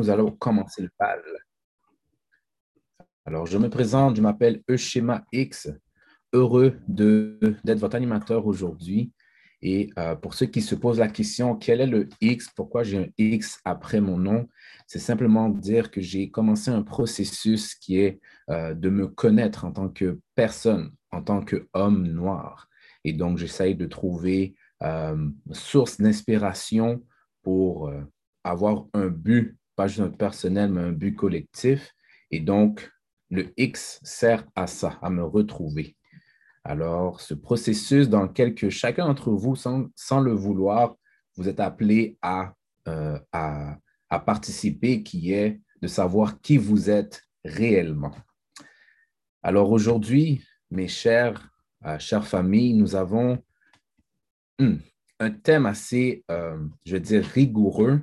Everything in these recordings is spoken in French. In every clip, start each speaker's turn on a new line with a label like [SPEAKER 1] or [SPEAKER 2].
[SPEAKER 1] nous allons commencer le bal. Alors, je me présente, je m'appelle Euschema X. Heureux d'être votre animateur aujourd'hui. Et euh, pour ceux qui se posent la question, quel est le X? Pourquoi j'ai un X après mon nom? C'est simplement dire que j'ai commencé un processus qui est euh, de me connaître en tant que personne, en tant qu'homme noir. Et donc, j'essaye de trouver euh, source d'inspiration pour avoir un but, pas juste un personnel, mais un but collectif. Et donc, le X sert à ça, à me retrouver. Alors, ce processus dans lequel que chacun d'entre vous, sans, sans, le vouloir, vous êtes appelé à, euh, à, participer, qui est de savoir qui vous êtes réellement. Alors aujourd'hui, mes chers, euh, chères familles, nous avons hmm, un thème assez, euh, je vais dire, rigoureux.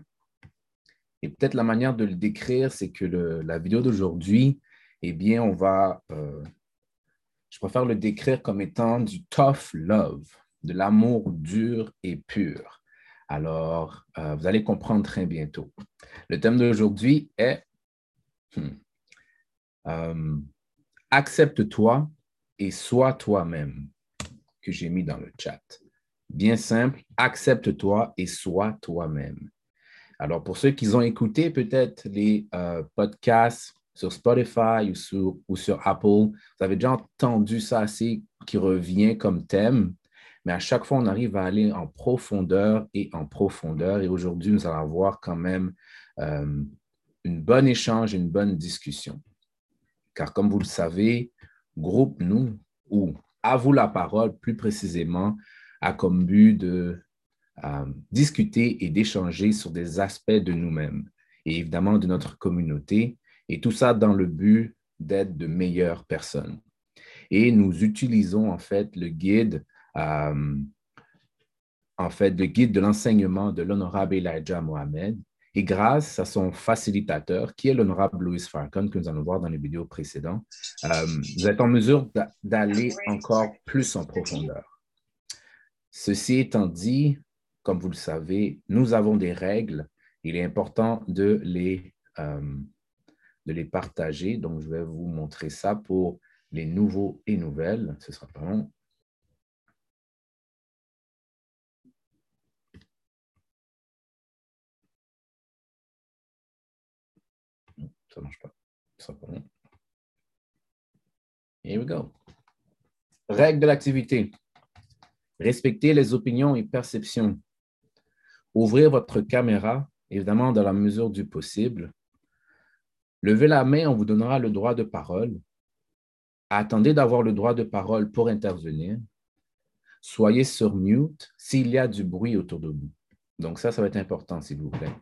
[SPEAKER 1] Et peut-être la manière de le décrire, c'est que la vidéo d'aujourd'hui, eh bien, on va, euh, je préfère le décrire comme étant du tough love, de l'amour dur et pur. Alors, euh, vous allez comprendre très bientôt. Le thème d'aujourd'hui est hmm, Accepte-toi et sois toi-même, que j'ai mis dans le chat. Bien simple, accepte-toi et sois toi-même. Alors, pour ceux qui ont écouté peut-être les euh, podcasts sur Spotify ou sur, Apple, vous avez déjà entendu ça assez qui revient comme thème, mais à chaque fois, on arrive à aller en profondeur et en profondeur. Et aujourd'hui, nous allons avoir quand même euh, une bonne échange, une bonne discussion. Car comme vous le savez, groupe nous ou à vous la parole plus précisément a comme but de euh, discuter et d'échanger sur des aspects de nous-mêmes et évidemment de notre communauté, et tout ça dans le but d'être de meilleures personnes. Et nous utilisons en fait le guide, euh, en fait, le guide de l'enseignement de l'honorable Elijah Mohamed, et grâce à son facilitateur, qui est l'honorable Louis Farcon, que nous allons voir dans les vidéos précédentes, euh, vous êtes en mesure d'aller encore plus en profondeur. Ceci étant dit, comme vous le savez, nous avons des règles. Il est important de les, euh, de les partager. Donc, je vais vous montrer ça pour les nouveaux et nouvelles. Ce sera pas long. Ça ne marche pas. Ce sera pas long. Here we go. Règle de l'activité. Respectez les opinions et perceptions. Ouvrez votre caméra, évidemment dans la mesure du possible. Levez la main, on vous donnera le droit de parole. Attendez d'avoir le droit de parole pour intervenir. Soyez sur mute s'il y a du bruit autour de vous. Donc ça, ça va être important, s'il vous plaît.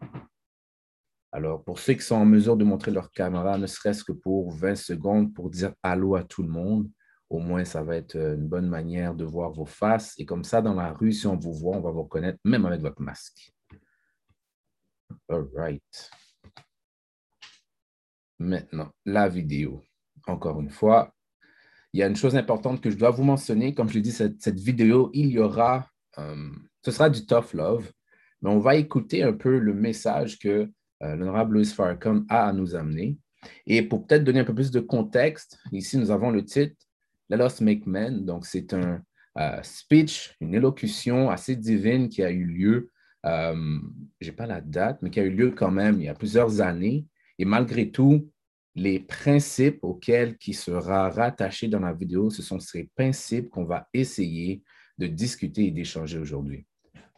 [SPEAKER 1] Alors, pour ceux qui sont en mesure de montrer leur caméra, ne serait-ce que pour 20 secondes pour dire allô à tout le monde, au moins, ça va être euh, une bonne manière de voir vos faces. Et comme ça, dans la rue, si on vous voit, on va vous reconnaître même avec votre masque. All right. Maintenant, la vidéo. Encore une fois, il y a une chose importante que je dois vous mentionner. Comme je l'ai dit, cette, vidéo, il y aura, euh, ce sera du tough love, mais on va écouter un peu le message que euh, l'honorable Louis Farrakhan a à nous amener. Et pour peut-être donner un peu plus de contexte, ici, nous avons le titre Let Us Make Men. Donc, c'est un euh, speech, une élocution assez divine qui a eu lieu, euh, je n'ai pas la date, mais qui a eu lieu quand même il y a plusieurs années. Et malgré tout, les principes auxquels qui sera rattaché dans la vidéo, ce sont ces principes qu'on va essayer de discuter et d'échanger aujourd'hui.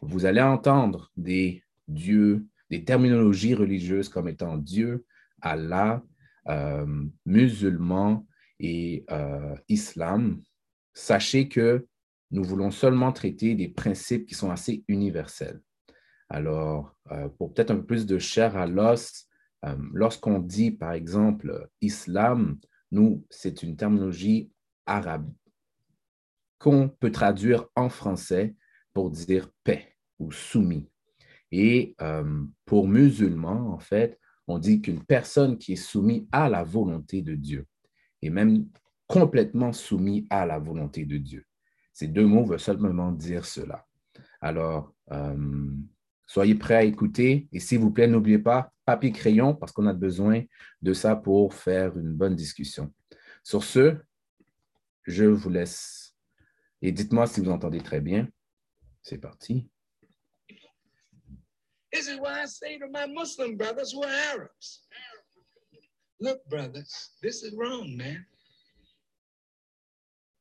[SPEAKER 1] Vous allez entendre des dieux, des terminologies religieuses comme étant Dieu, Allah, euh, musulman, et euh, islam, sachez que nous voulons seulement traiter des principes qui sont assez universels. Alors, euh, pour peut-être un peu plus de chair à l'os, euh, lorsqu'on dit, par exemple, islam, nous, c'est une terminologie arabe qu'on peut traduire en français pour dire paix ou soumis. Et pour musulmans, en fait, on dit qu'une personne qui est soumise à la volonté de Dieu et même complètement soumis à la volonté de Dieu. Ces deux mots veulent seulement dire cela. Alors, euh, Soyez prêts à écouter et s'il vous plaît, n'oubliez pas papier crayon parce qu'on a besoin de ça pour faire une bonne discussion. Sur ce, je vous laisse et dites-moi si vous entendez très bien. C'est parti.
[SPEAKER 2] This is why I say to my Muslim brothers who are look, brothers, this is wrong, man.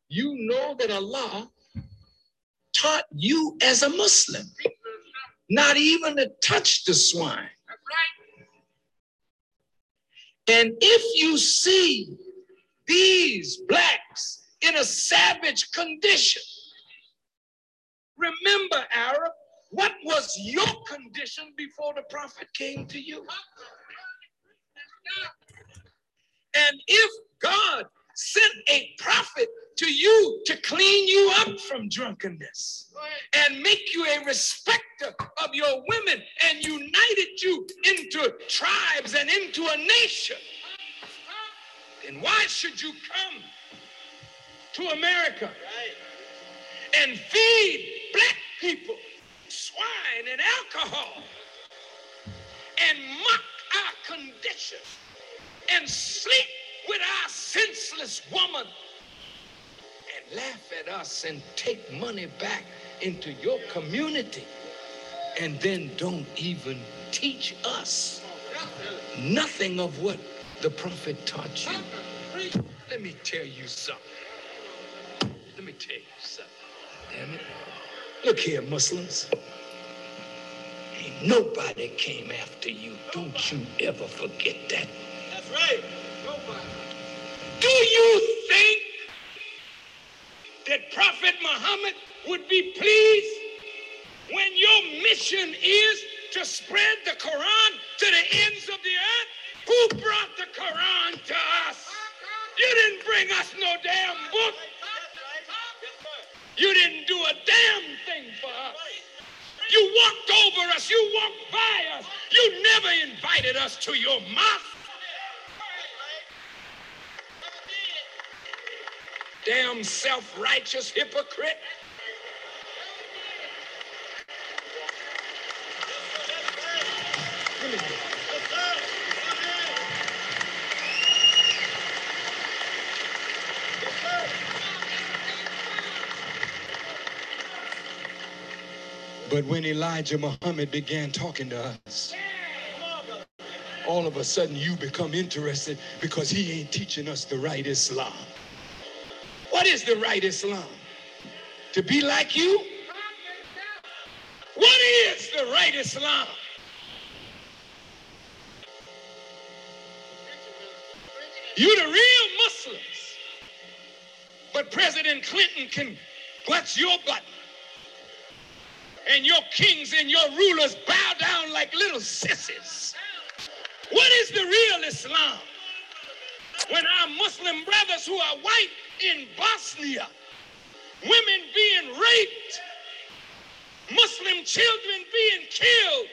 [SPEAKER 2] You know that Allah taught you as a Muslim not even to touch the swine. And if you see these blacks in a savage condition, remember, Arab, what was your condition before the prophet came to you? And if God sent a prophet to you to clean you up from drunkenness and make you a respecter of your women and united you into tribes and into a nation, then why should you come to America and feed black people swine and alcohol and mock our condition and sleep with our senseless woman and laugh at us and take money back into your community and then don't even teach us nothing of what the prophet taught you. Let me tell you something. Let me tell you something. Damn it. Look here, Muslims. Ain't nobody came after you. Don't you ever forget that. Right. Nobody. Do you think that Prophet Muhammad would be pleased when your mission is to spread the Quran to the ends of the earth? Who brought the Quran to us? You didn't bring us no damn book. You didn't do a damn thing for us. You walked over us. You walked by us. You never invited us to your mosque. Damn self righteous hypocrite. But when Elijah Muhammad began talking to us, all of a sudden you become interested because he ain't teaching us the right Islam. What is the right Islam? To be like you? What is the right Islam? You the real Muslims. But President Clinton can butts your button. And your kings and your rulers bow down like little sissies. What is the real Islam? When our Muslim brothers who are white in Bosnia, women being raped, Muslim children being killed,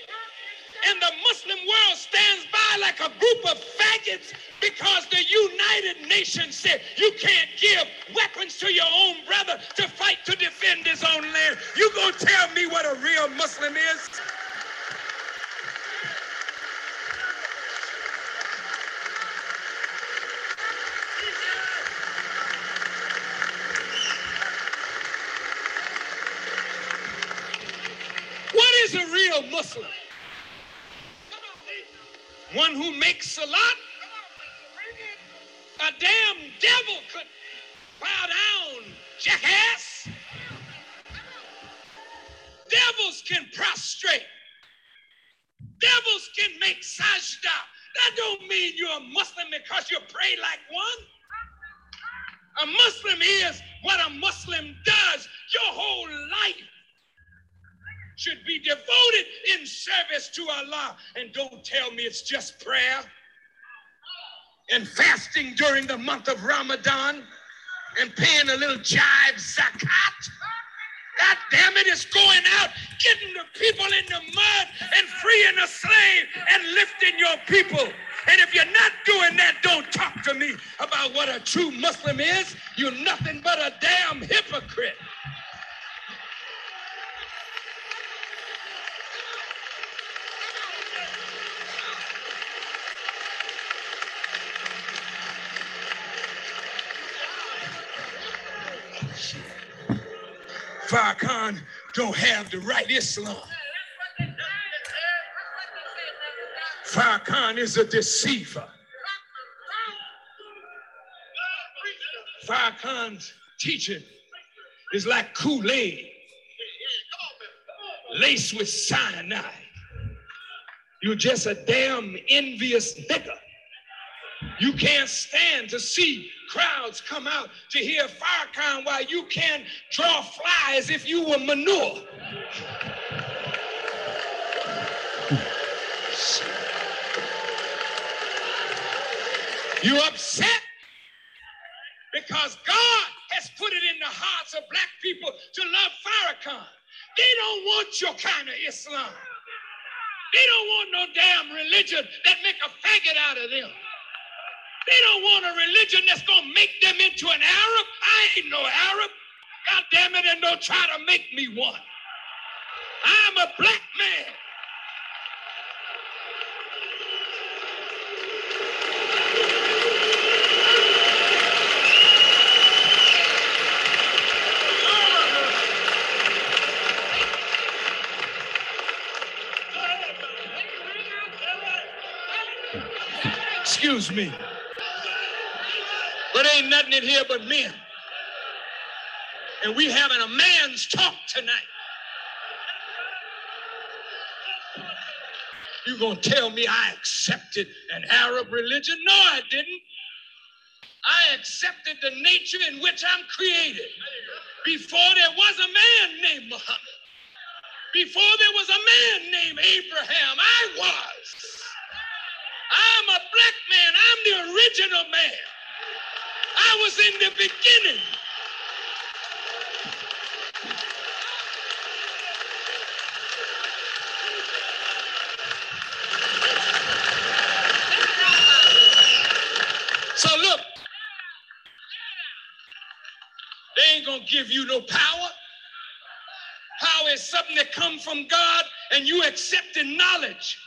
[SPEAKER 2] and the Muslim world stands by like a group of faggots because the United Nations said you can't give weapons to your own brother to fight to defend his own land. You gonna tell me what a real Muslim is? What is a real Muslim? One who makes salat? A damn devil could bow down, jackass. Devils can prostrate. Devils can make sajda. That don't mean you're a Muslim because you pray like one. A Muslim is what a Muslim does your whole life should be devoted in service to Allah. And don't tell me it's just prayer and fasting during the month of Ramadan and paying a little jive zakat. God damn it, it's going out, getting the people in the mud and freeing the slave and lifting your people. And if you're not doing that, don't talk to me about what a true Muslim is. You're nothing but a damn hypocrite. Farrakhan don't have the right Islam. Farrakhan is a deceiver. Farrakhan's teaching is like Kool-Aid laced with cyanide. You're just a damn envious nigger. You can't stand to see crowds come out to hear Farrakhan while you can draw flies if you were manure. You upset because God has put it in the hearts of black people to love Farrakhan. They don't want your kind of Islam. They don't want no damn religion that make a faggot out of them. They don't want a religion that's gonna make them into an Arab. I ain't no Arab. God damn it, and don't try to make me one. I'm a black man. Excuse me. Ain't nothing in here but men. And we having a man's talk tonight. You gonna tell me I accepted an Arab religion? No, I didn't. I accepted the nature in which I'm created. Before there was a man named Muhammad. Before there was a man named Abraham, I was. I'm a black man. I'm the original man. I was in the beginning. So look, they ain't gonna give you no power. Power is something that comes from God and you accepting knowledge.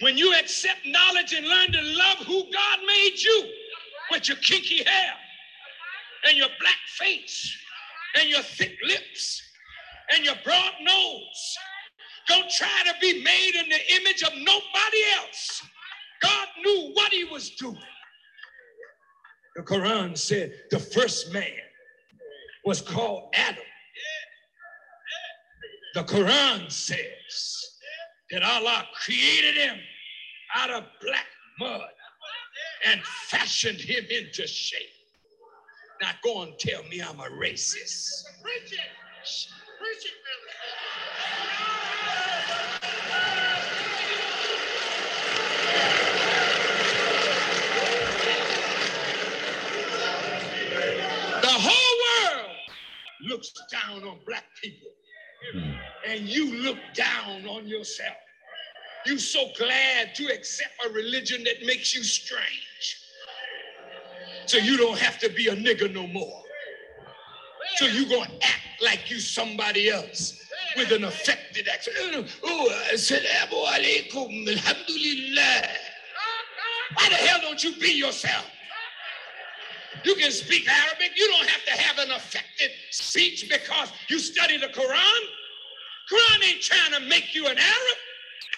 [SPEAKER 2] When you accept knowledge and learn to love who God made you with your kinky hair and your black face and your thick lips and your broad nose, don't try to be made in the image of nobody else. God knew what he was doing. The Quran said the first man was called Adam. The Quran says that Allah created him out of black mud and fashioned him into shape. Now go and tell me I'm a racist. Preach it. Preach it, The whole world looks down on black people, and you look down on yourself. You're so glad to accept a religion that makes you strange. So you don't have to be a nigger no more. So you're gonna act like you somebody else with an affected accent. Oh, assalamu alhamdulillah. Why the hell don't you be yourself? You can speak Arabic. You don't have to have an affected speech because you study the Quran. Quran ain't trying to make you an Arab.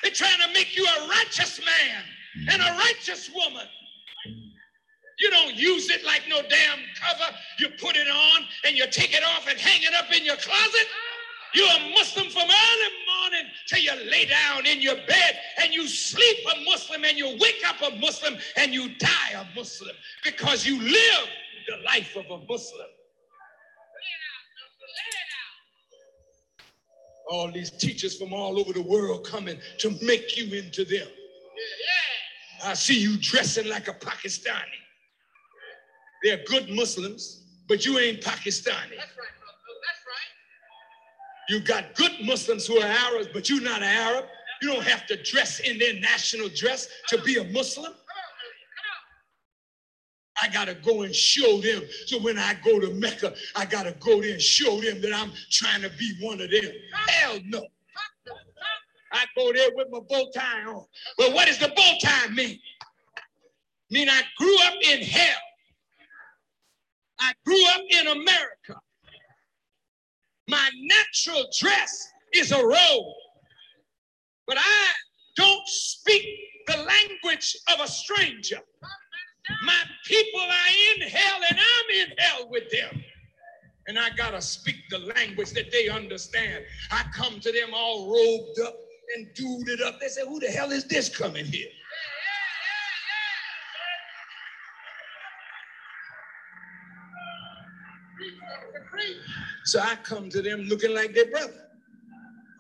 [SPEAKER 2] They're trying to make you a righteous man and a mm-hmm. righteous woman. You don't use it like no damn cover. You put it on and you take it off and hang it up in your closet. You're a Muslim from early morning till you lay down in your bed and you sleep a Muslim and you wake up a Muslim and you die a Muslim because you live the life of a Muslim. all these teachers from all over the world coming to make you into them. I see you dressing like a Pakistani. They're good Muslims, but you ain't Pakistani. That's right. You got good Muslims who are Arabs, but you're not an Arab. You don't have to dress in their national dress to be a Muslim. I got to go and show them. So when I go to Mecca, I got to go there and show them that I'm trying to be one of them. Hell no. I go there with my bow tie on. Well, what does the bow tie mean? Mean I grew up in hell. I grew up in America. My natural dress is a robe, but I don't speak the language of a stranger. My people are in hell and I'm in hell with them. And I got to speak the language that they understand. I come to them all robed up and duded up. They say, Who the hell is this coming here? So I come to them looking like their brother.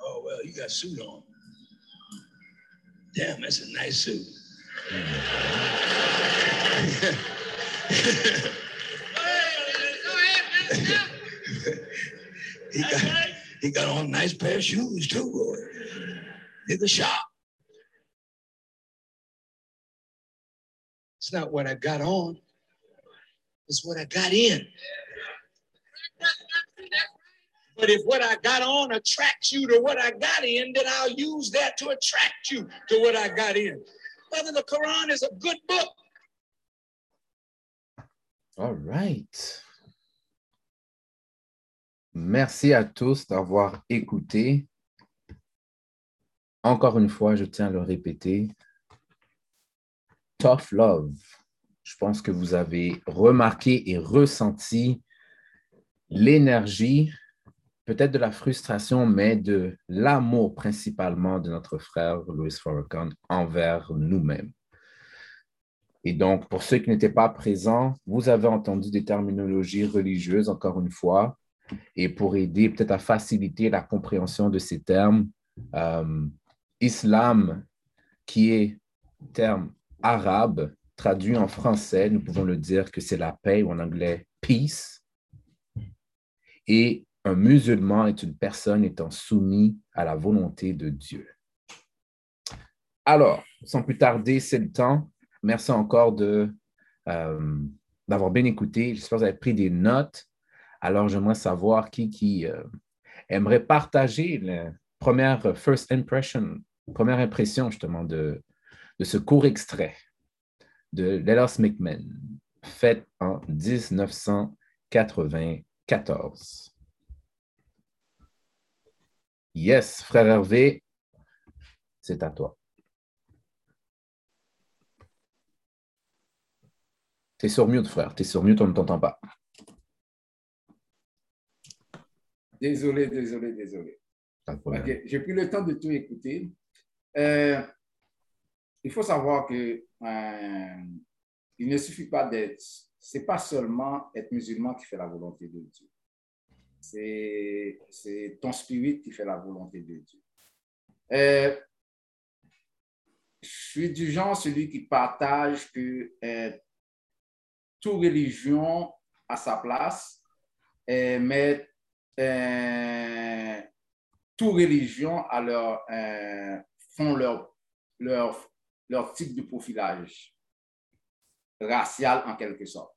[SPEAKER 2] Oh, well, you got a suit on. Damn, that's a nice suit. he, got, he got on a nice pair of shoes too. Nigga shop. It's not what I got on. It's what I got in. But if what I got on attracts you to what I got in, then I'll use that to attract you to what I got in. Brother, the Quran is a good book.
[SPEAKER 1] All right. Merci à tous d'avoir écouté. Encore une fois, je tiens à le répéter. Tough love. Je pense que vous avez remarqué et ressenti l'énergie, peut-être de la frustration, mais de l'amour principalement de notre frère Louis Farrakhan envers nous-mêmes. Et donc, pour ceux qui n'étaient pas présents, vous avez entendu des terminologies religieuses, encore une fois, et pour aider peut-être à faciliter la compréhension de ces termes, euh, islam, qui est terme arabe, traduit en français, nous pouvons le dire que c'est la paix ou en anglais peace. Et un musulman est une personne étant soumise à la volonté de Dieu. Alors, sans plus tarder, c'est le temps. Merci encore de, euh, d'avoir bien écouté. J'espère que vous avez pris des notes. Alors, j'aimerais savoir qui, qui euh, aimerait partager la première first impression, première impression justement de, de ce court extrait de Letters McMahon, fait en 1994. Yes, frère Hervé, c'est à toi. T'es sur mute, frère. T'es sur mute, on ne t'entend pas.
[SPEAKER 3] Désolé, désolé, désolé. J'ai pris le temps de tout écouter. Euh, il faut savoir que euh, il ne suffit pas d'être, c'est pas seulement être musulman qui fait la volonté de Dieu. C'est ton spirit qui fait la volonté de Dieu. Euh, je suis du genre celui qui partage que toute religion a sa place, mais euh, toute religion a leur, euh, font leur, leur, leur type de profilage racial en quelque sorte.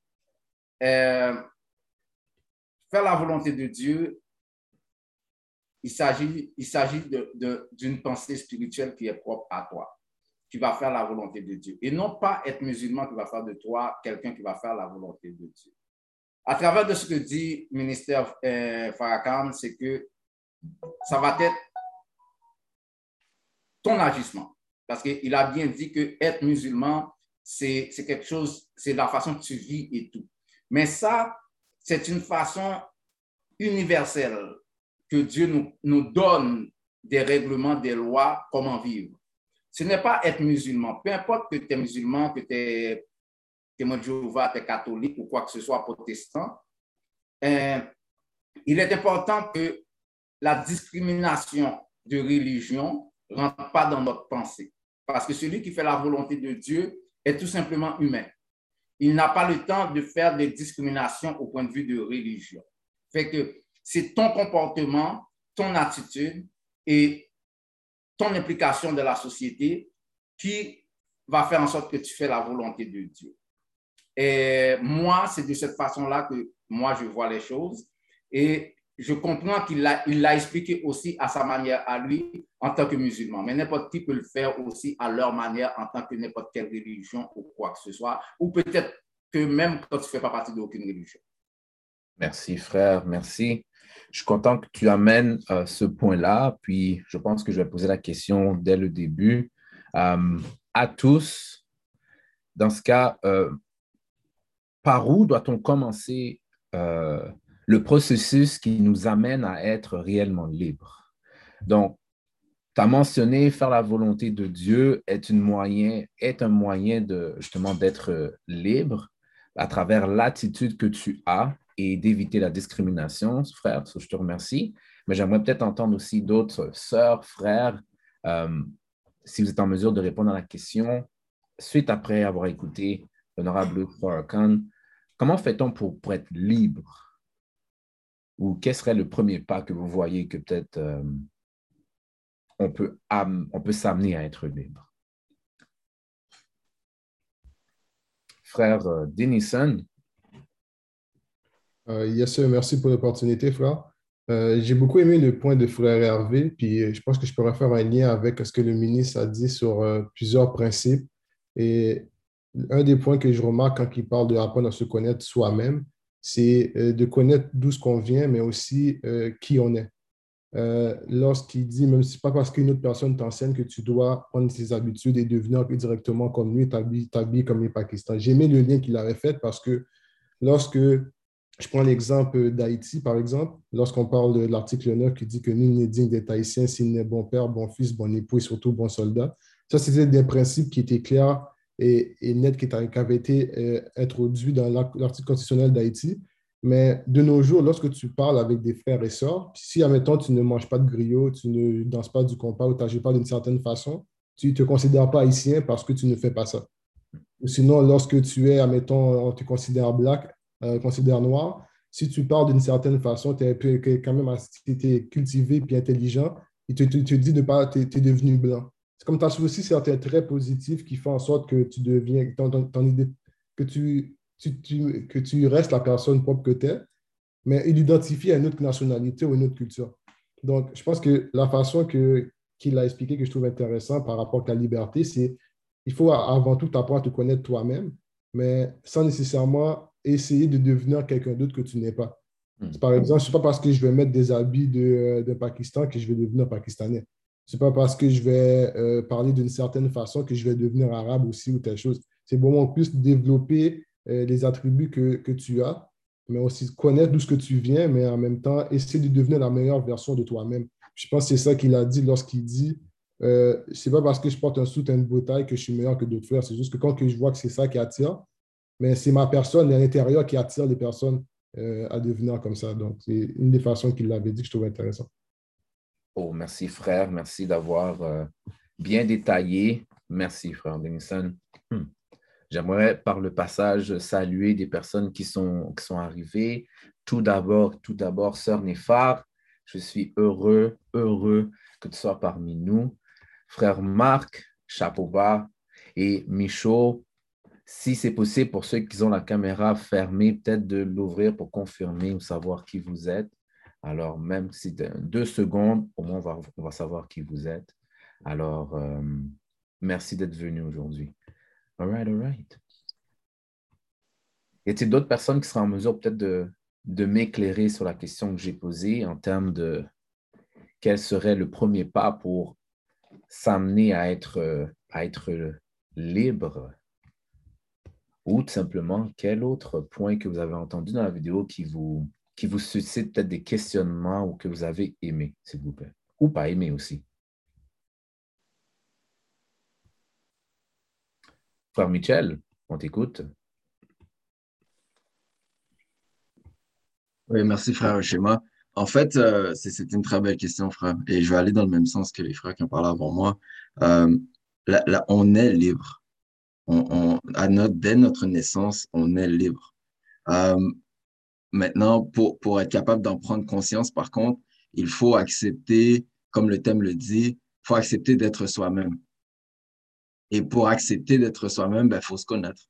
[SPEAKER 3] Euh, faire la volonté de Dieu, il s'agit, il s'agit d'une pensée spirituelle qui est propre à toi. Tu vas faire la volonté de Dieu. Et non pas être musulman qui va faire de toi quelqu'un qui va faire la volonté de Dieu à travers de ce que dit le ministère euh, Farrakhan, c'est que ça va être ton agissement. Parce qu'il a bien dit que être musulman, c'est quelque chose, c'est la façon que tu vis et tout. Mais ça, c'est une façon universelle que Dieu nous, donne des règlements, des lois, comment vivre. Ce n'est pas être musulman. Peu importe que tu es musulman, que tu es tu es catholique ou quoi que ce soit protestant, euh, il est important que la discrimination de religion ne rentre pas dans notre pensée. Parce que celui qui fait la volonté de Dieu est tout simplement humain. Il n'a pas le temps de faire des discriminations au point de vue de religion. Fait que c'est ton comportement, ton attitude et ton implication dans la société qui va faire en sorte que tu fais la volonté de Dieu. Et moi, c'est de cette façon-là que moi, je vois les choses. Et je comprends qu'il l'a expliqué aussi à sa manière à lui en tant que musulman. Mais n'importe qui peut le faire aussi à leur manière en tant que n'importe quelle religion ou quoi que ce soit. Ou peut-être que même quand tu ne fais pas partie d'aucune religion.
[SPEAKER 1] Merci, frère. Merci. Je suis content que tu amènes euh, ce point-là. Puis, je pense que je vais poser la question dès le début. Euh, à tous, dans ce cas, euh, par où doit-on commencer le processus qui nous amène à être réellement libre? Donc, tu as mentionné faire la volonté de Dieu est, un moyen de justement d'être libre à travers l'attitude que tu as et d'éviter la discrimination, frère. je te remercie. Mais j'aimerais peut-être entendre aussi d'autres sœurs, frères, euh, si vous êtes en mesure de répondre à la question, suite après avoir écouté l'honorable Khan, comment fait-on pour, être libre? Ou quel serait le premier pas que vous voyez que peut-être euh, on peut, on peut s'amener à être libre? Frère euh, Denison,
[SPEAKER 4] euh, yes, merci pour l'opportunité, frère. Euh, j'ai beaucoup aimé le point de frère Hervé, puis je pense que je pourrais faire un lien avec ce que le ministre a dit sur plusieurs principes. Et un des points que je remarque quand il parle de apprendre à se connaître soi-même, c'est de connaître d'où ce qu'on vient, mais aussi qui on est. Lorsqu'il dit, même si pas parce qu'une autre personne t'enseigne que tu dois prendre ses habitudes et devenir directement comme lui, t'habiller comme les Pakistanais. J'ai aimé le lien qu'il avait fait parce que lorsque je prends l'exemple d'Haïti, par exemple, lorsqu'on parle de l'article 9 qui dit que nul n'est digne d'être haïtien s'il n'est bon père, bon fils, bon époux et surtout bon soldat. Ça, c'était des principes qui étaient clairs et, nets qui, avaient été euh, introduits dans l'article constitutionnel d'Haïti. Mais de nos jours, lorsque tu parles avec des frères et sœurs, si, admettons, tu ne manges pas de griot, tu ne danses pas du compas ou tu n'agis pas d'une certaine façon, tu ne te considères pas haïtien parce que tu ne fais pas ça. Sinon, lorsque tu es, admettons, on te considère black, euh, noir, si tu parles d'une certaine façon, tu es quand même es cultivé et intelligent, il te, te, dit de pas, tu es, devenu blanc. C'est comme tu as aussi certains traits positifs qui font en sorte que tu deviens, ton, idée, que tu, tu, que tu restes la personne propre que tu es, mais il identifie à une autre nationalité ou une autre culture. Donc, je pense que la façon que, qu'il a expliqué que je trouve intéressant par rapport à la liberté, c'est il faut avant tout apprendre à te connaître toi-même, mais sans nécessairement essayer de devenir quelqu'un d'autre que tu n'es pas. Hmm. Par exemple, ce n'est pas parce que je vais mettre des habits de, de, Pakistan que je vais devenir pakistanais. Ce n'est pas parce que je vais euh, parler d'une certaine façon que je vais devenir arabe aussi ou telle chose. C'est beaucoup plus développer euh, les attributs que, que, tu as, mais aussi connaître d'où ce que tu viens, mais en même temps, essayer de devenir la meilleure version de toi-même. Je pense que c'est ça qu'il a dit lorsqu'il dit euh, c'est pas parce que je porte un soutien de bouteille que je suis meilleur que d'autres frères. C'est juste que quand je vois que c'est ça qui attire, mais c'est ma personne à l'intérieur qui attire les personnes euh, à devenir comme ça. Donc, c'est une des façons qu'il l'avait dit que je trouve intéressant.
[SPEAKER 1] Oh, merci frère, merci d'avoir euh, bien détaillé. Merci frère Denison. Hmm. J'aimerais par le passage saluer des personnes qui sont, arrivées. Tout d'abord, tout d'abord, sœur Néphar, je suis heureux, heureux que tu sois parmi nous. Frère Marc, chapeau bas, et Michaud, si c'est possible pour ceux qui ont la caméra fermée, peut-être de l'ouvrir pour confirmer ou savoir qui vous êtes. Alors, même si deux secondes, au moins on va, savoir qui vous êtes. Alors, euh, merci d'être venu aujourd'hui. All right, all right. Y a-t-il d'autres personnes qui seraient en mesure peut-être de, de m'éclairer sur la question que j'ai posée en termes de quel serait le premier pas pour s'amener à être, à être libre? Ou tout simplement, quel autre point que vous avez entendu dans la vidéo qui vous, qui vous suscite peut-être des questionnements ou que vous avez aimé, s'il vous plaît, ou pas aimé aussi. Frère Michel, on t'écoute.
[SPEAKER 5] Oui, merci, frère Schéma. En fait, euh, c'est une très belle question, frère. Et je vais aller dans le même sens que les frères qui ont parlé avant moi. Euh, là, on est libre on, à notre, dès notre naissance, on est libre. Euh, maintenant, pour, pour être capable d'en prendre conscience, par contre, il faut accepter, comme le thème le dit, il faut accepter d'être soi-même. Et pour accepter d'être soi-même, il ben, faut se connaître.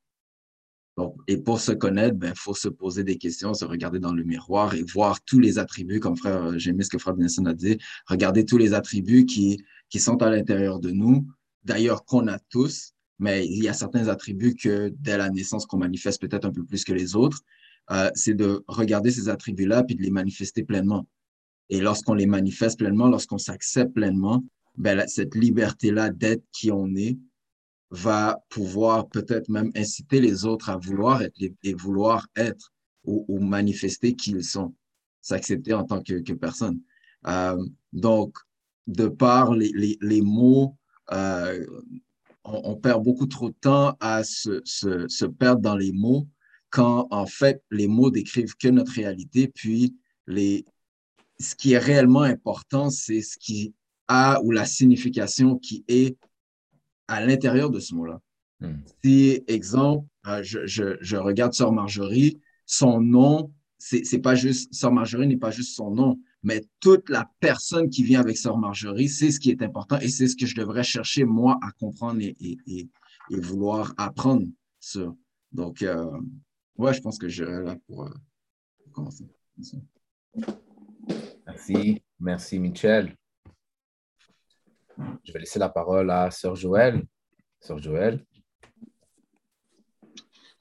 [SPEAKER 5] Et pour se connaître, il ben, faut se poser des questions, se regarder dans le miroir et voir tous les attributs, comme frère, j'ai aimé ce que frère Benson a dit, regarder tous les attributs qui, qui sont à l'intérieur de nous, d'ailleurs qu'on a tous, mais il y a certains attributs que dès la naissance qu'on manifeste peut-être un peu plus que les autres. Euh, c'est de regarder ces attributs-là puis de les manifester pleinement. Et lorsqu'on les manifeste pleinement, lorsqu'on s'accepte pleinement, ben, cette liberté-là d'être qui on est va pouvoir peut-être même inciter les autres à vouloir être et vouloir être ou, manifester qui ils sont, s'accepter en tant que, personne. Euh, donc, de par les, les, mots, euh, on, perd beaucoup trop de temps à se, se, perdre dans les mots quand, en fait, les mots décrivent que notre réalité, puis les, ce qui est réellement important, c'est ce qui a ou la signification qui est à l'intérieur de ce mot-là. Hmm. Si, exemple, euh, je, je, je, regarde Sœur Marjorie, son nom, c'est pas juste, Sœur Marjorie n'est pas juste son nom, mais toute la personne qui vient avec Sœur Marjorie, c'est ce qui est important et c'est ce que je devrais chercher, moi, à comprendre et, et, et, vouloir apprendre sur. Donc, euh, ouais, je pense que j'irai là pour, euh, commencer.
[SPEAKER 1] Merci. Merci, Michel. Je vais laisser la parole à Sœur Joël. Sœur Joël.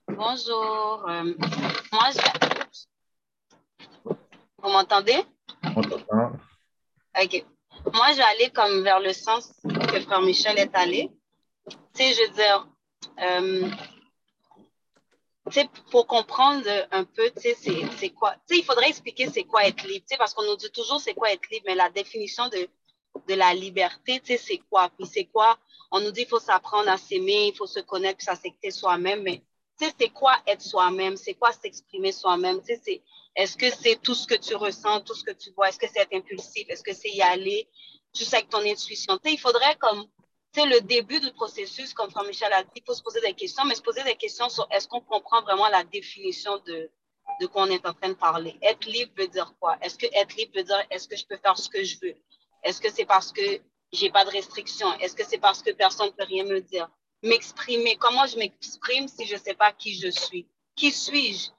[SPEAKER 6] Bonjour. Euh, moi, je... Vous m'entendez?
[SPEAKER 1] On t'entend.
[SPEAKER 6] OK. Moi, je vais aller comme vers le sens que Frère Michel est allé. Tu sais, je veux dire, euh, sais, pour comprendre un peu, tu sais, c'est quoi. Tu sais, il faudrait expliquer c'est quoi être libre, tu sais, parce qu'on nous dit toujours c'est quoi être libre, mais la définition de, de la liberté, tu sais, c'est quoi? Puis c'est quoi? On nous dit qu'il faut s'apprendre à s'aimer, il faut se connaître, s'accepter soi-même, mais tu sais, c'est quoi être soi-même? C'est quoi s'exprimer soi-même? Tu sais, est-ce que c'est tout ce que tu ressens, tout ce que tu vois? Est-ce que c'est être impulsif? Est-ce que c'est y aller? Juste avec ton intuition? Tu sais, il faudrait comme, sais, le début du processus, comme Frère Michel a dit, il faut se poser des questions, mais se poser des questions sur est-ce qu'on comprend vraiment la définition de, de quoi on est en train de parler. Être libre veut dire quoi? Est-ce que être libre veut dire est-ce que je peux faire ce que je veux? Est-ce que c'est parce que j'ai pas de restrictions? Est-ce que c'est parce que personne ne peut rien me dire? M'exprimer. Comment je m'exprime si je sais pas qui je suis? Qui suis-je?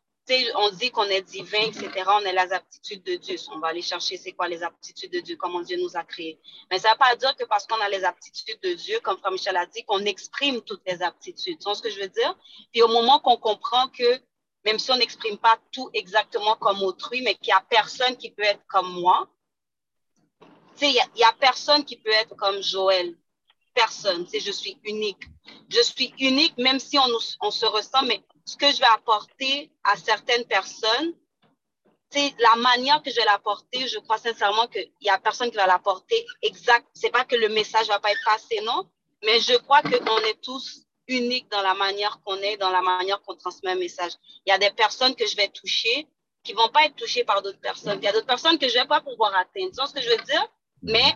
[SPEAKER 6] On dit qu'on est divin, etc. On a les aptitudes de Dieu. On va aller chercher c'est quoi les aptitudes de Dieu, comment Dieu nous a créés. Mais ça ne veut pas dire que parce qu'on a les aptitudes de Dieu, comme Frère Michel a dit, qu'on exprime toutes les aptitudes. Tu vois ce que je veux dire? Puis au moment qu'on comprend que même si on n'exprime pas tout exactement comme autrui, mais qu'il n'y a personne qui peut être comme moi, il n'y a, personne qui peut être comme Joël. Personne. Je suis unique. Je suis unique, même si on, on se ressent, mais ce que je vais apporter à certaines personnes, c'est la manière que je vais l'apporter. Je crois sincèrement qu'il n'y a personne qui va l'apporter exact. C'est pas que le message va pas être passé, non, mais je crois qu'on est tous uniques dans la manière qu'on est, dans la manière qu'on transmet un message. Il y a des personnes que je vais toucher qui vont pas être touchées par d'autres personnes. Il y a d'autres personnes que je vais pas pouvoir atteindre. Vois ce que je veux dire? Mais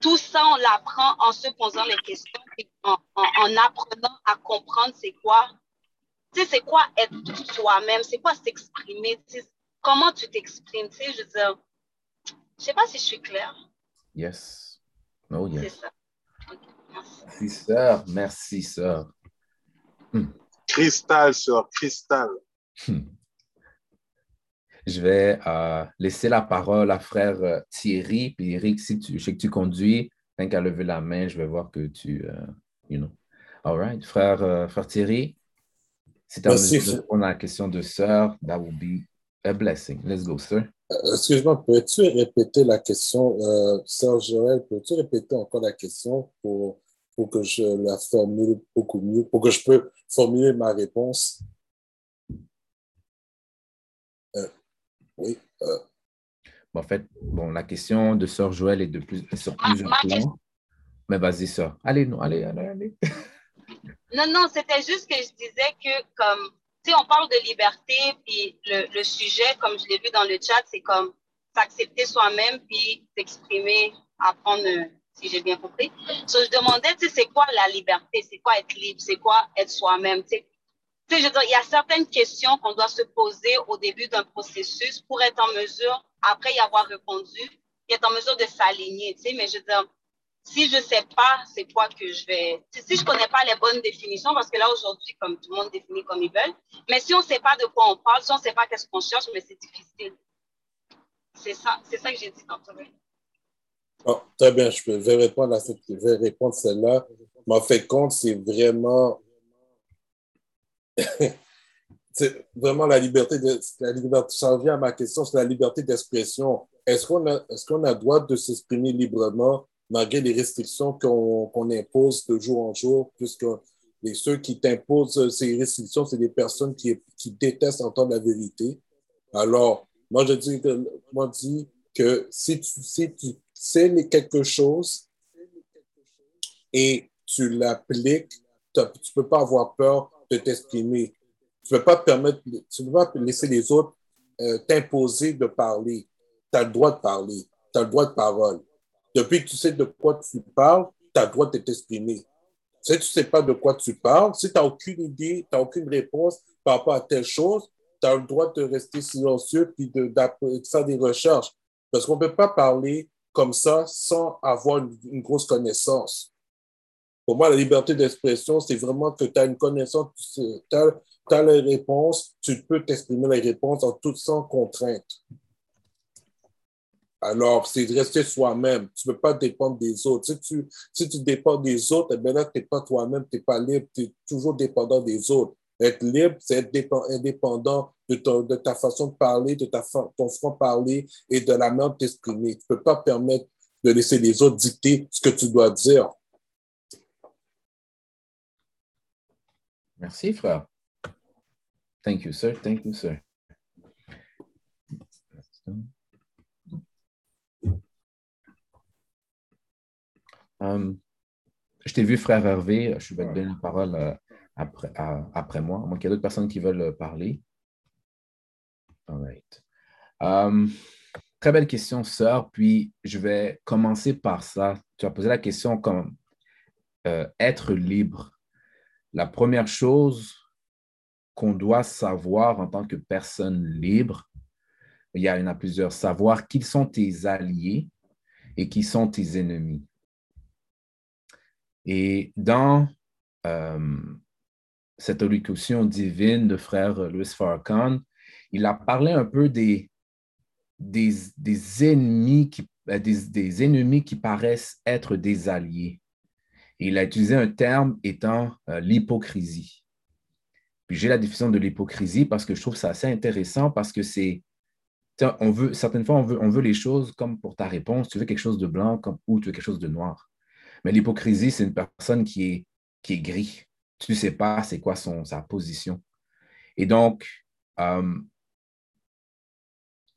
[SPEAKER 6] tout ça, on l'apprend en se posant les questions en apprenant à comprendre c'est quoi tu sais, c'est quoi être soi-même? C'est quoi s'exprimer? Comment tu t'exprimes? Tu sais, je veux dire, je sais pas si je suis claire.
[SPEAKER 1] Yes. Oh, yes.
[SPEAKER 6] C'est ça.
[SPEAKER 1] merci. sœur. Merci, sœur.
[SPEAKER 7] Hmm. Cristal, sœur, cristal. Hmm.
[SPEAKER 1] Je vais euh, laisser la parole à frère euh, Thierry. Puis Eric, si tu, je sais que tu conduis, rien qu'à lever la main, je vais voir que tu, uh, you know. All right. Frère, frère Thierry, si tu as répondre à la question de sœur, that would be a blessing. Let's go, sir.
[SPEAKER 8] Euh, excuse-moi, peux-tu répéter la question, euh, sœur Joël, peux-tu répéter encore la question pour, pour que je la formule beaucoup mieux, pour que je peux formuler ma réponse? Euh, oui. Euh.
[SPEAKER 1] Bon, en fait, bon, la question de sœur Joël est de plus, sur plusieurs plans. Mais vas-y, sœur. Allez, non, allez, allez, allez.
[SPEAKER 6] Non, non, c'était juste que je disais que comme, tu sais, on parle de liberté, puis le, sujet, comme je l'ai vu dans le chat, c'est comme s'accepter soi-même, puis s'exprimer, apprendre, si j'ai bien compris. So, je demandais, tu sais, c'est quoi la liberté? C'est quoi être libre? C'est quoi être soi-même? Tu sais, je veux il y a certaines questions qu'on doit se poser au début d'un processus pour être en mesure, après y avoir répondu, être en mesure de s'aligner, tu sais, mais je veux dire, si je sais pas c'est quoi que je vais, si je ne connais pas les bonnes définitions, parce que là aujourd'hui, comme tout le monde définit comme ils veulent, mais si on ne sait pas de quoi on parle, si on ne sait pas qu'est-ce qu'on cherche, mais c'est difficile. C'est ça, c'est ça que j'ai dit tantôt.
[SPEAKER 8] Oh, très bien, je, vais répondre à cette, je vais répondre celle-là. M'en fait compte, c'est vraiment, c'est vraiment la liberté, de, la liberté, ça revient à ma question, c'est la liberté d'expression. Est-ce qu'on a, est-ce qu'on a droit de s'exprimer librement? Malgré les restrictions qu'on, impose de jour en jour, puisque les, ceux qui t'imposent ces restrictions, c'est des personnes qui, détestent entendre la vérité. Alors, moi, je dis que, moi, dis que si tu, si tu sais quelque chose et tu l'appliques, tu ne peux pas avoir peur de t'exprimer. Tu ne peux pas permettre, tu peux pas laisser les autres euh, t'imposer de parler. Tu as le droit de parler. Tu as le droit de parole. Depuis que tu sais de quoi tu parles, tu as le droit de t'exprimer. Si tu ne sais pas de quoi tu parles, si tu n'as aucune idée, tu n'as aucune réponse par rapport à telle chose, tu as le droit de rester silencieux puis de, de faire des recherches. Parce qu'on ne peut pas parler comme ça sans avoir une, grosse connaissance. Pour moi, la liberté d'expression, c'est vraiment que tu as une connaissance, tu as, les réponses, tu peux t'exprimer les réponses en toutes sans contrainte. Alors, c'est rester soi-même. Tu ne peux pas dépendre des autres. Si tu, si tu dépends des autres, eh bien là, tu n'es pas toi-même, tu n'es pas libre, tu es toujours dépendant des autres. Être libre, c'est être indépendant de, de, ta façon de parler, de ta, ton franc-parler et de la manière de t'exprimer. Tu ne peux pas permettre de laisser les autres dicter ce que tu dois dire.
[SPEAKER 1] Merci, frère. Thank you, sir. Thank you, sir. Um, je t'ai vu, frère Hervé. Je vais te donner la parole euh, après, après moi, à qu'il y ait d'autres personnes qui veulent parler. All right. Um, très belle question, sœur. Puis, je vais commencer par ça. Tu as posé la question comme euh, être libre. La première chose qu'on doit savoir en tant que personne libre, il y en a plusieurs. Savoir qui sont tes alliés et qui sont tes ennemis. Et dans euh, cette allocution divine de frère Louis Farrakhan, il a parlé un peu des, des, ennemis qui, euh, des, ennemis qui paraissent être des alliés. il a utilisé un terme étant euh, l'hypocrisie. Puis j'ai la définition de l'hypocrisie parce que je trouve ça assez intéressant parce que c'est, on veut, certaines fois, on veut, on veut les choses comme pour ta réponse, tu veux quelque chose de blanc ou tu veux quelque chose de noir. Mais l'hypocrisie, c'est une personne qui est, qui est gris tu ne sais pas c'est quoi son, sa position. Et donc, euh,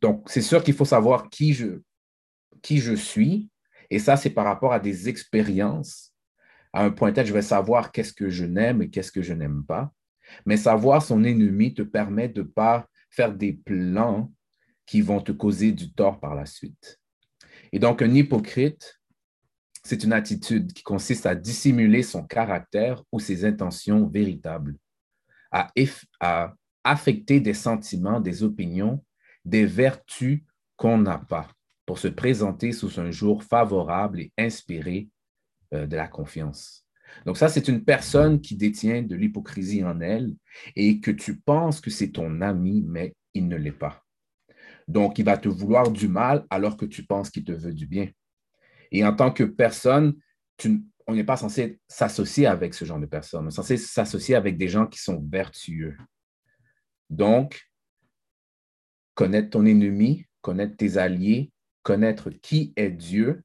[SPEAKER 1] donc c'est sûr qu'il faut savoir qui je, qui je suis. Et ça, c'est par rapport à des expériences. À un point tel, je vais savoir qu'est-ce que je n'aime et qu'est-ce que je n'aime pas. Mais savoir son ennemi te permet de ne pas faire des plans qui vont te causer du tort par la suite. Et donc, un hypocrite, c'est une attitude qui consiste à dissimuler son caractère ou ses intentions véritables, à, affecter des sentiments, des opinions, des vertus qu'on n'a pas pour se présenter sous un jour favorable et inspiré euh, de la confiance. Donc ça, c'est une personne qui détient de l'hypocrisie en elle et que tu penses que c'est ton ami, mais il ne l'est pas. Donc, il va te vouloir du mal alors que tu penses qu'il te veut du bien. Et en tant que personne, on n'est pas censé s'associer avec ce genre de personnes. On est censé s'associer avec des gens qui sont vertueux. Donc, connaître ton ennemi, connaître tes alliés, connaître qui est Dieu,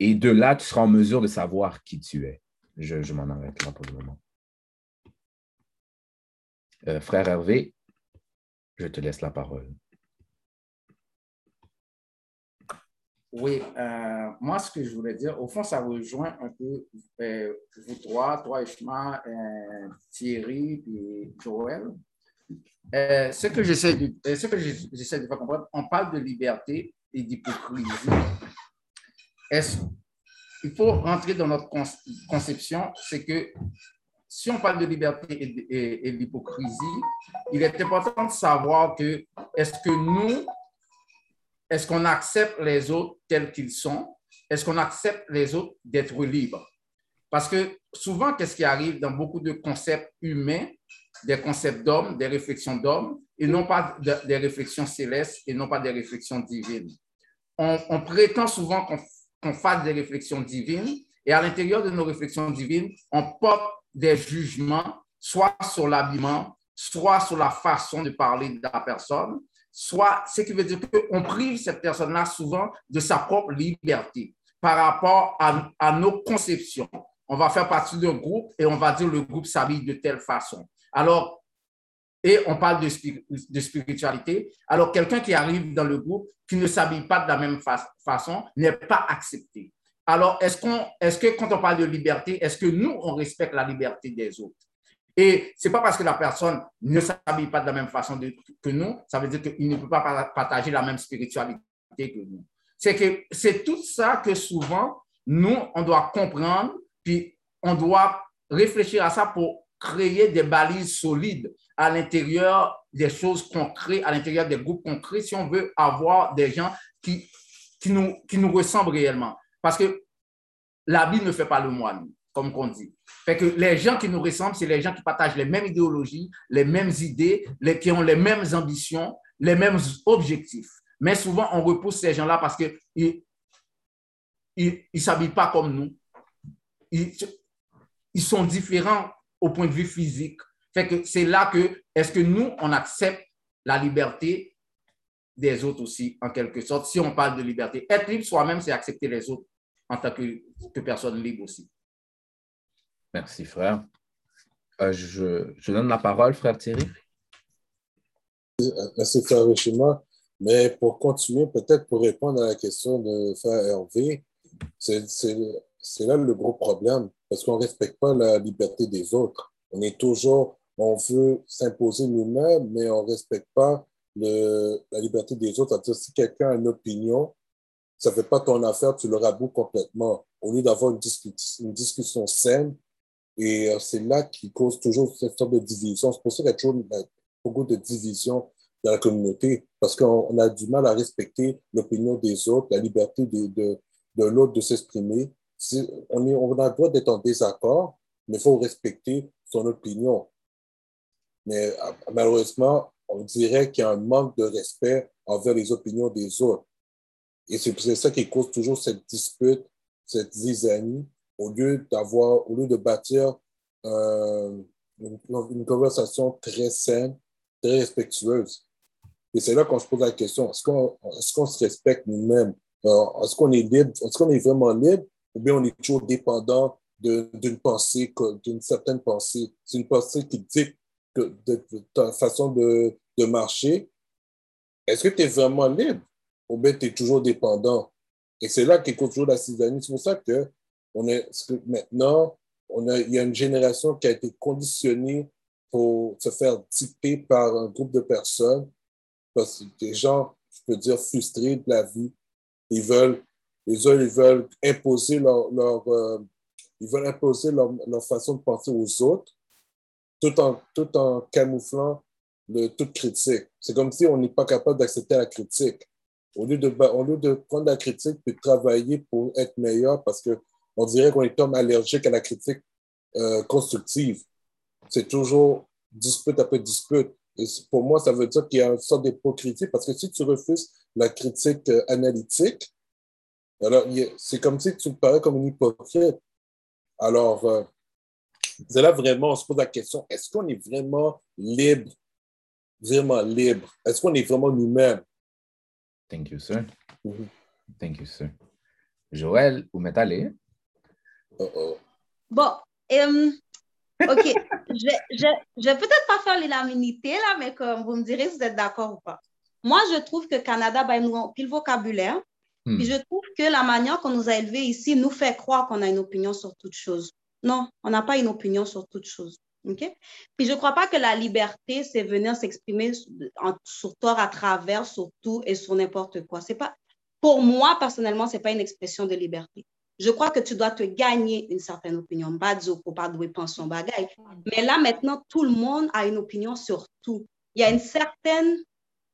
[SPEAKER 1] et de là, tu seras en mesure de savoir qui tu es. Je, m'en arrête là pour le moment. Euh, frère Hervé, je te laisse la parole.
[SPEAKER 3] Oui, euh, moi, ce que je voulais dire, au fond, ça rejoint un peu euh, vous trois, toi, Ishma, euh, Thierry et Joël. ce que j'essaie de, de faire comprendre, on parle de liberté et d'hypocrisie. Il faut rentrer dans notre conception, c'est que si on parle de liberté et d'hypocrisie, il est important de savoir que est-ce que nous, est-ce qu'on accepte les autres tels qu'ils sont? Est-ce qu'on accepte les autres d'être libres? Parce que souvent, qu'est-ce qui arrive dans beaucoup de concepts humains, des concepts d'hommes, des réflexions d'hommes, et non pas des réflexions célestes et non pas des réflexions divines. On, prétend souvent qu'on fasse des réflexions divines, et à l'intérieur de nos réflexions divines, on porte des jugements, soit sur l'habillement, soit sur la façon de parler de la personne, soit ce qui veut dire qu'on prive cette personne-là souvent de sa propre liberté par rapport à, nos conceptions. On va faire partie d'un groupe et on va dire le groupe s'habille de telle façon. Alors, et on parle de, spiritualité. Alors, quelqu'un qui arrive dans le groupe, qui ne s'habille pas de la même façon, n'est pas accepté. Alors, est-ce, est-ce que quand on parle de liberté, est-ce que nous, on respecte la liberté des autres? Et ce n'est pas parce que la personne ne s'habille pas de la même façon que nous, ça veut dire qu'il ne peut pas partager la même spiritualité que nous. C'est que c'est tout ça que souvent, nous, on doit comprendre, puis on doit réfléchir à ça pour créer des balises solides à l'intérieur des choses crée, à l'intérieur des groupes crée, si on veut avoir des gens qui, qui, nous, qui nous ressemblent réellement. Parce que l'habit ne fait pas le moine, comme on dit. Fait que les gens qui nous ressemblent, c'est les gens qui partagent les mêmes idéologies, les mêmes idées, qui ont les mêmes ambitions, les mêmes objectifs. Mais souvent, on repousse ces gens-là parce qu'ils ne s'habillent pas comme nous. Ils, ils sont différents au point de vue physique. Fait que c'est là que, est-ce que nous, on accepte la liberté des autres aussi, en quelque sorte, si on parle de liberté. Être libre soi-même, c'est accepter les autres en tant que, que personne libre aussi.
[SPEAKER 1] Merci, frère. Euh, je, donne la parole, frère Thierry.
[SPEAKER 8] Merci, frère Richima. Mais pour continuer, peut-être pour répondre à la question de frère Hervé, c'est là le gros problème, parce qu'on ne respecte pas la liberté des autres. On est toujours, on veut s'imposer nous-mêmes, mais on ne respecte pas le, la liberté des autres. C'est-à-dire, si quelqu'un a une opinion, ça ne fait pas ton affaire, tu le raboues complètement. Au lieu d'avoir une, une, discussion saine, et euh, c'est là qui cause toujours cette sorte de division. C'est pour ça qu'il y a toujours beaucoup de divisions dans la communauté, parce qu'on a du mal à respecter l'opinion des autres, la liberté de, de, de l'autre de s'exprimer. On, est, on a le droit d'être en désaccord, mais il faut respecter son opinion. Mais euh, malheureusement, on dirait qu'il y a un manque de respect envers les opinions des autres. Et c'est ça qui cause toujours cette dispute, cette zizanie, au lieu d'avoir, au lieu de bâtir euh, une, conversation très saine, très respectueuse. Et c'est là qu'on se pose la question, est-ce qu'on est qu'on se respecte nous-mêmes? Euh, est-ce qu'on est libre? Est-ce qu'on est vraiment libre? Ou bien on est toujours dépendant d'une pensée, d'une certaine pensée? C'est une pensée qui dit que de, ta façon de, de marcher. Est-ce que tu es vraiment libre? Ou bien tu es toujours dépendant? Et c'est là cause toujours la cisanie. C'est pour ça que, on que maintenant, on a, il y a une génération qui a été conditionnée pour se faire dicter par un groupe de personnes, parce que des gens, je peux dire, frustrés de la vie. Ils veulent, les uns, ils veulent imposer leur, leur euh, ils veulent imposer leur, leur, façon de penser aux autres, tout en, tout en camouflant le, toute critique. C'est comme si on n'est pas capable d'accepter la critique. Au lieu, de, au lieu de prendre la critique et travailler pour être meilleur, parce qu'on dirait qu'on est comme allergique à la critique euh, constructive c'est toujours dispute après dispute. Et pour moi, ça veut dire qu'il y a une sorte d'hypocrisie parce que si tu refuses la critique euh, analytique, alors c'est comme si tu parais comme une hypocrite. Alors, euh, c'est là vraiment, on se pose la question, est-ce qu'on est vraiment libre, vraiment libre? Est-ce qu'on est vraiment nous-mêmes?
[SPEAKER 1] Thank you, sir. Mm -hmm. Thank you, sir. Joël, vous
[SPEAKER 6] -oh. Bon, OK. je je, je vais peut-être pas faire l'unanimité, là, mais comme vous me direz si vous êtes d'accord ou pas. Moi, je trouve que Canada ben, nous a le vocabulaire. Hmm. Puis je trouve que la manière qu'on nous a élevés ici nous fait croire qu'on a une opinion sur toute chose. Non, on n'a pas une opinion sur toute chose. OK? Puis je ne crois pas que la liberté, c'est venir s'exprimer sur tort à travers, sur tout et sur n'importe quoi. C'est pas, pour moi, personnellement, ce n'est pas une expression de liberté je crois que tu dois te gagner une certaine opinion. Pas dire pour pas douer penser bagaille. Mais là, maintenant, tout le monde a une opinion sur tout. Il y a une certaine,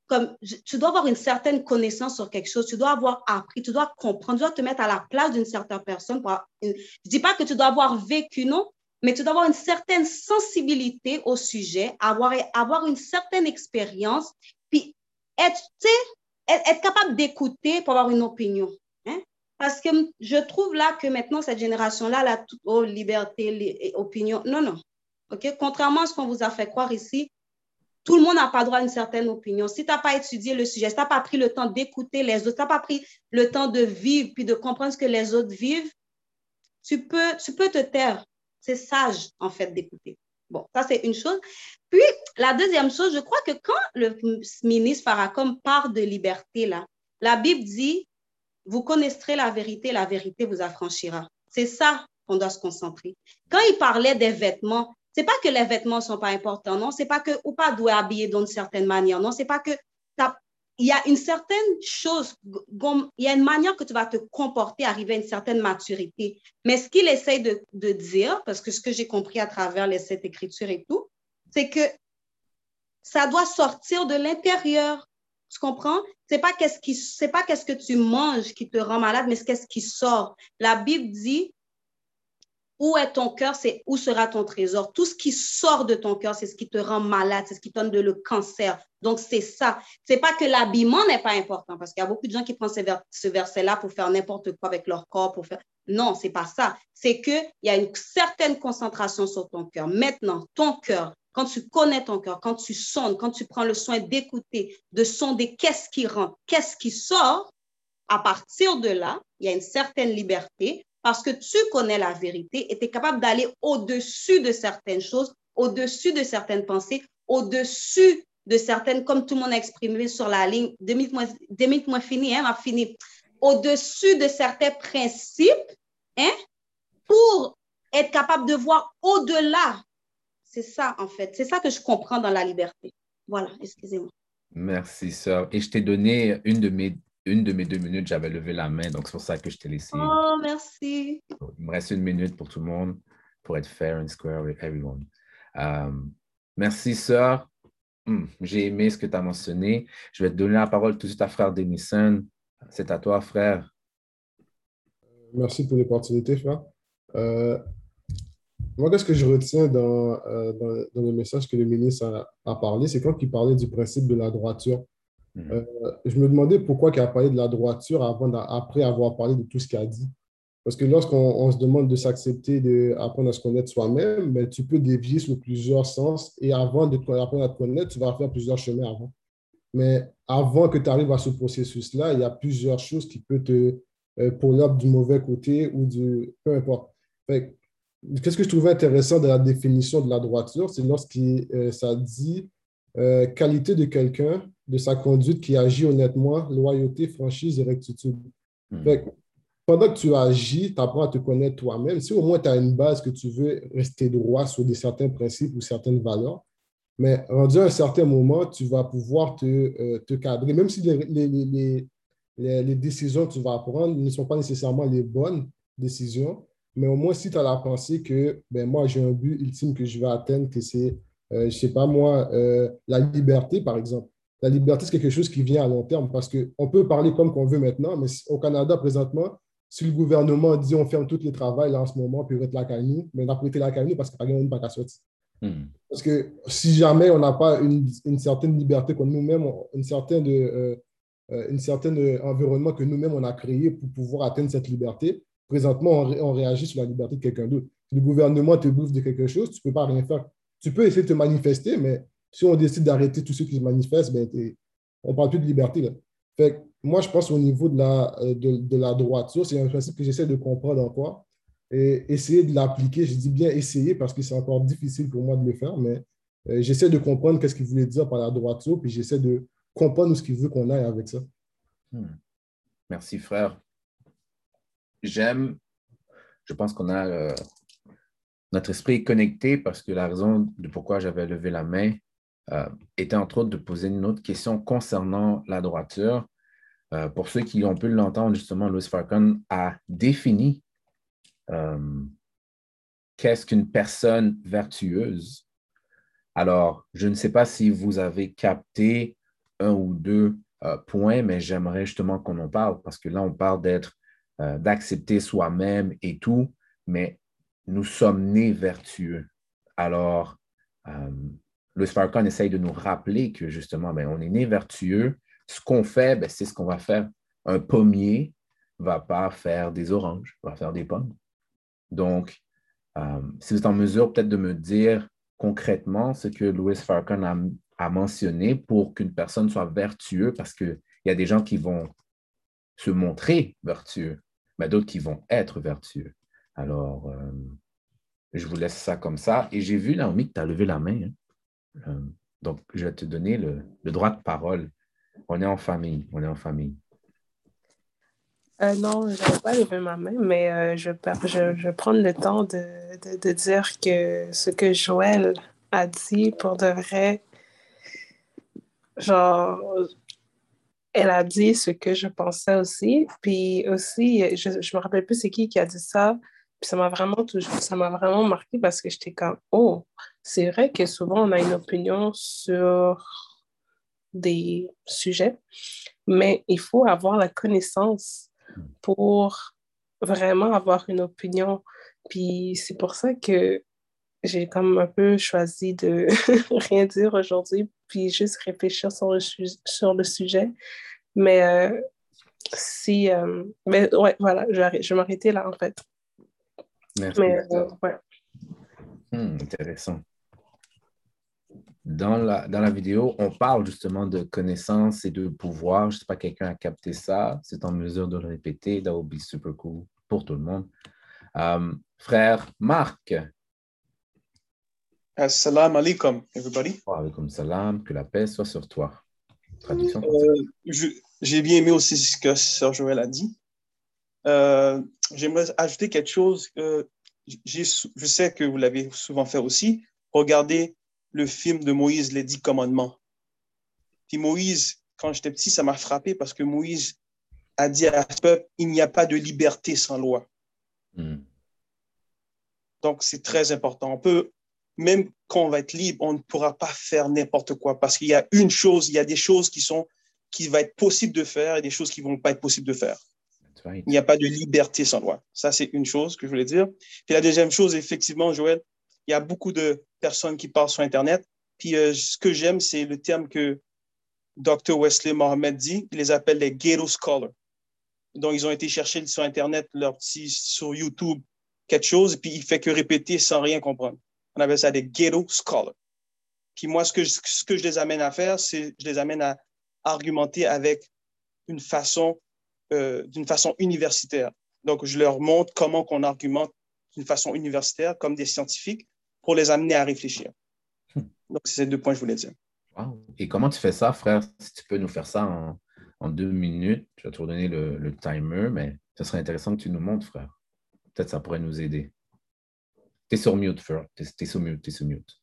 [SPEAKER 6] comme, tu dois avoir une certaine connaissance sur quelque chose, tu dois avoir appris, tu dois comprendre, tu dois te mettre à la place d'une certaine personne. Pour, je ne dis pas que tu dois avoir vécu, non, mais tu dois avoir une certaine sensibilité au sujet, avoir, avoir une certaine expérience, puis être, être, être capable d'écouter pour avoir une opinion. Parce que je trouve là que maintenant, cette génération-là, elle a toute oh, liberté, les, opinions. Non, non. Contrairement à ce qu'on vous a fait croire ici, tout le monde n'a pas droit à une certaine opinion. Si tu n'as pas étudié le sujet, si tu n'as pas pris le temps d'écouter les autres, si tu n'as pas pris le temps de vivre puis de comprendre ce que les autres vivent, tu peux, tu peux te taire. C'est sage, en fait, d'écouter. Bon, ça, c'est une chose. Puis, la deuxième chose, je crois que quand le ministre Faracom parle de liberté, là, la Bible dit, vous connaîtrez la vérité, la vérité vous affranchira. C'est ça qu'on doit se concentrer. Quand il parlait des vêtements, c'est pas que les vêtements sont pas importants, non, c'est pas que ou pas doit habiller d'une certaine manière, non, c'est pas que il y a une certaine chose, il y a une manière que tu vas te comporter, arriver à une certaine maturité. Mais ce qu'il essaye de, de, dire, parce que ce que j'ai compris à travers les sept écritures et tout, c'est que ça doit sortir de l'intérieur. Tu comprends? Qu'est-ce qui, c'est pas qu'est-ce que tu manges qui te rend malade, mais c'est qu'est-ce qui sort. La Bible dit, où est ton cœur, c'est où sera ton trésor. Tout ce qui sort de ton cœur, c'est ce qui te rend malade, c'est ce qui donne de le cancer. Donc, c'est ça. C'est pas que l'habillement n'est pas important, parce qu'il y a beaucoup de gens qui prennent ce, verset-là pour faire n'importe quoi avec leur corps, pour faire. Non, pas ça. C'est qu'il y a une certaine concentration sur ton cœur. Maintenant, ton cœur, quand tu connais ton cœur, quand tu sondes, quand tu prends le soin d'écouter, de sonder qu'est-ce qui rentre, qu'est-ce qui sort, à partir de là, il y a une certaine liberté parce que tu connais la vérité et tu es capable d'aller au-dessus de certaines choses, au-dessus de certaines pensées, au-dessus de certaines, comme tout le monde a exprimé sur la ligne, deux minutes moins fini, hein, fini, au-dessus de certains principes, hein, pour être capable de voir au-delà. C'est ça, en fait. C'est ça que je comprends dans la liberté. Voilà, excusez-moi.
[SPEAKER 1] Merci, sœur. Et je t'ai donné une de mes une de mes deux minutes, j'avais levé la main, donc c'est pour ça que je t'ai laissé.
[SPEAKER 6] Oh, merci.
[SPEAKER 1] Il me reste une minute pour tout le monde, pour être fair and square with everyone. Euh, merci, sœur. Hmm, j'ai aimé ce que tu as mentionné. Je vais te donner la parole tout de suite à frère Denison. C'est à toi, frère.
[SPEAKER 4] Merci pour l'opportunité, frère. Euh, moi, qu'est-ce que je retiens dans, euh, dans, le message que le ministre a, a parlé, c'est quand il parlait du principe de la droiture. Mhm. Euh, je me demandais pourquoi il a parlé de la droiture avant, après avoir parlé de tout ce qu'il a dit. Parce que lorsqu'on se demande de s'accepter, d'apprendre à se connaître soi-même, ben, tu peux dévier sur plusieurs sens et avant d'apprendre à te connaître, tu vas faire plusieurs chemins avant. Mais avant que tu arrives à ce processus-là, il y a plusieurs choses qui peuvent te euh, pour du mauvais côté ou du. peu importe. Qu'est-ce que je trouvais intéressant de la définition de la droiture? C'est lorsque euh, ça dit euh, qualité de quelqu'un, de sa conduite qui agit honnêtement, loyauté, franchise et rectitude. Hmm. pendant que tu agis, tu apprends à te connaître toi-même. Si au moins tu as une base que tu veux rester droit sur des certains principes ou certaines valeurs, mais rendu à un certain moment, tu vas pouvoir te, euh, te cadrer, même si les, les, les, les, décisions que tu vas prendre ne sont pas nécessairement les bonnes décisions, mais au moins si tu as la pensée que ben, moi j'ai un but ultime que je vais atteindre, que c'est euh, je ne sais pas moi, euh, la liberté, par exemple. La liberté, c'est quelque chose qui vient à long terme parce qu'on peut parler comme qu'on veut maintenant, mais au Canada, présentement, si le gouvernement dit on ferme tous les travails là en ce moment, puis on la caille, mais on a prêté la caille parce qu'il n'y a même pas qu'à sortir. Hmm. Parce que si jamais on n'a pas une, une, certaine liberté qu'on nous-mêmes, une certaine, euh, une certaine environnement que nous-mêmes on a créé pour pouvoir atteindre cette liberté, présentement on, réagit sur la liberté de quelqu'un d'autre. Si le gouvernement te bouffe de quelque chose, tu ne peux pas rien faire tu peux essayer de te manifester, mais si on décide d'arrêter tous ceux qui se manifestent, ben, on ne parle plus de liberté. Là. Fait moi, je pense au niveau de la, euh, de, la droiture, c'est un principe que j'essaie de comprendre encore et essayer de l'appliquer. Je dis bien essayer parce que c'est encore difficile pour moi de le faire, mais euh, j'essaie de comprendre qu'est-ce qu'il voulait dire par la droiture, puis j'essaie de comprendre ce qu'il veut qu'on aille avec ça.
[SPEAKER 1] Hmm. Merci, frère. J'aime, je pense qu'on a euh, notre esprit connecté parce que la raison de pourquoi j'avais levé la main euh, était entre autres de poser une autre question concernant la droiture. Euh, pour ceux qui ont pu l'entendre, justement, Louis Farcon a défini qu'est-ce qu'une personne vertueuse. Alors, je ne sais pas si vous avez capté un ou deux points, mais j'aimerais justement qu'on en parle parce que là, on parle d'être, d'accepter soi-même et tout, mais nous sommes nés vertueux. Alors, euh, le essaye de nous rappeler que justement, ben, on est né vertueux. Ce qu'on fait, ben, c'est ce qu'on va faire. Un pommier ne va pas faire des oranges, va faire des pommes. Donc, euh, si vous êtes en mesure peut-être de me dire concrètement ce que Louis Farcon à mentionner pour qu'une personne soit vertueuse parce qu'il y a des gens qui vont se montrer vertueux, mais d'autres qui vont être vertueux. Alors, euh, je vous laisse ça comme ça. Et j'ai vu, Naomi, que tu as levé la main. Hein. Euh, donc, je vais te donner le, droit de parole. On est en famille. On est en famille.
[SPEAKER 9] Euh, non, je n'avais pas levé ma main, mais je, je, je vais prendre le temps de, de, de, dire que ce que Joël a dit, pour de vrai, genre, elle a dit ce que je pensais aussi. Puis aussi, je ne me rappelle plus c'est qui qui a dit ça. Puis ça m'a vraiment toujours, ça m'a vraiment marqué parce que j'étais comme, oh, c'est vrai que souvent on a une opinion sur des sujets, mais il faut avoir la connaissance pour vraiment avoir une opinion. Puis c'est pour ça que j'ai comme un peu choisi de rien dire aujourd'hui, puis juste réfléchir sur le, sur le sujet. Mais euh, si. Euh, mais ouais, voilà, je, je vais m'arrêter là, en fait.
[SPEAKER 1] Merci. Mais, euh, ouais. Hmm, intéressant. Dans la, dans la vidéo, on parle justement de connaissance et de pouvoir. Je ne sais pas, quelqu'un a capté ça. C'est en mesure de le répéter. That would be super cool pour tout le monde. frère Marc,
[SPEAKER 10] Assalamu alaikum, everybody.
[SPEAKER 1] Wa alaikum salam, que la paix soit sur toi.
[SPEAKER 10] Traduction. Euh, J'ai bien aimé aussi ce que Sœur Joël a dit. Euh, J'aimerais ajouter quelque chose. Euh, je sais que vous l'avez souvent fait aussi. Regardez le film de Moïse, Les Dix Commandements. Puis Moïse, quand j'étais petit, ça m'a frappé parce que Moïse a dit à ce peuple, il n'y a pas de liberté sans loi. Hmm. Donc, c'est très important. On peut même quand on va être libre, on ne pourra pas faire n'importe quoi parce qu'il y a une chose, il y a des choses qui sont qui va être possible de faire et des choses qui vont pas être possibles de faire. Il n'y a pas de liberté sans loi. Ça, c'est une chose que je voulais dire. Puis la deuxième chose, effectivement, Joël, il y a beaucoup de personnes qui parlent sur Internet. Puis euh, ce que j'aime, c'est le terme que Dr. Wesley Mohamed dit. Il les appelle les ghetto scholars. Donc, ils ont été chercher sur Internet, leur petit, sur YouTube, quelque chose, puis il fait que répéter sans rien comprendre. On appelle ça des ghetto scholars. Puis moi, ce que, je, ce que je les amène à faire, c'est je les amène à argumenter avec une façon, euh, d'une façon universitaire. Donc, je leur montre comment qu'on argumente d'une façon universitaire, comme des scientifiques, pour les amener à réfléchir. Hmm. Donc, c'est ces deux points que je voulais dire.
[SPEAKER 1] Et comment tu fais ça, frère? Si tu peux nous faire ça en, en deux minutes, je vais te redonner le, le timer, mais ce serait intéressant que tu nous montres, frère. Peut-être ça pourrait nous aider. T'es sur mute, frère. T'es sur mute, t'es sur mute.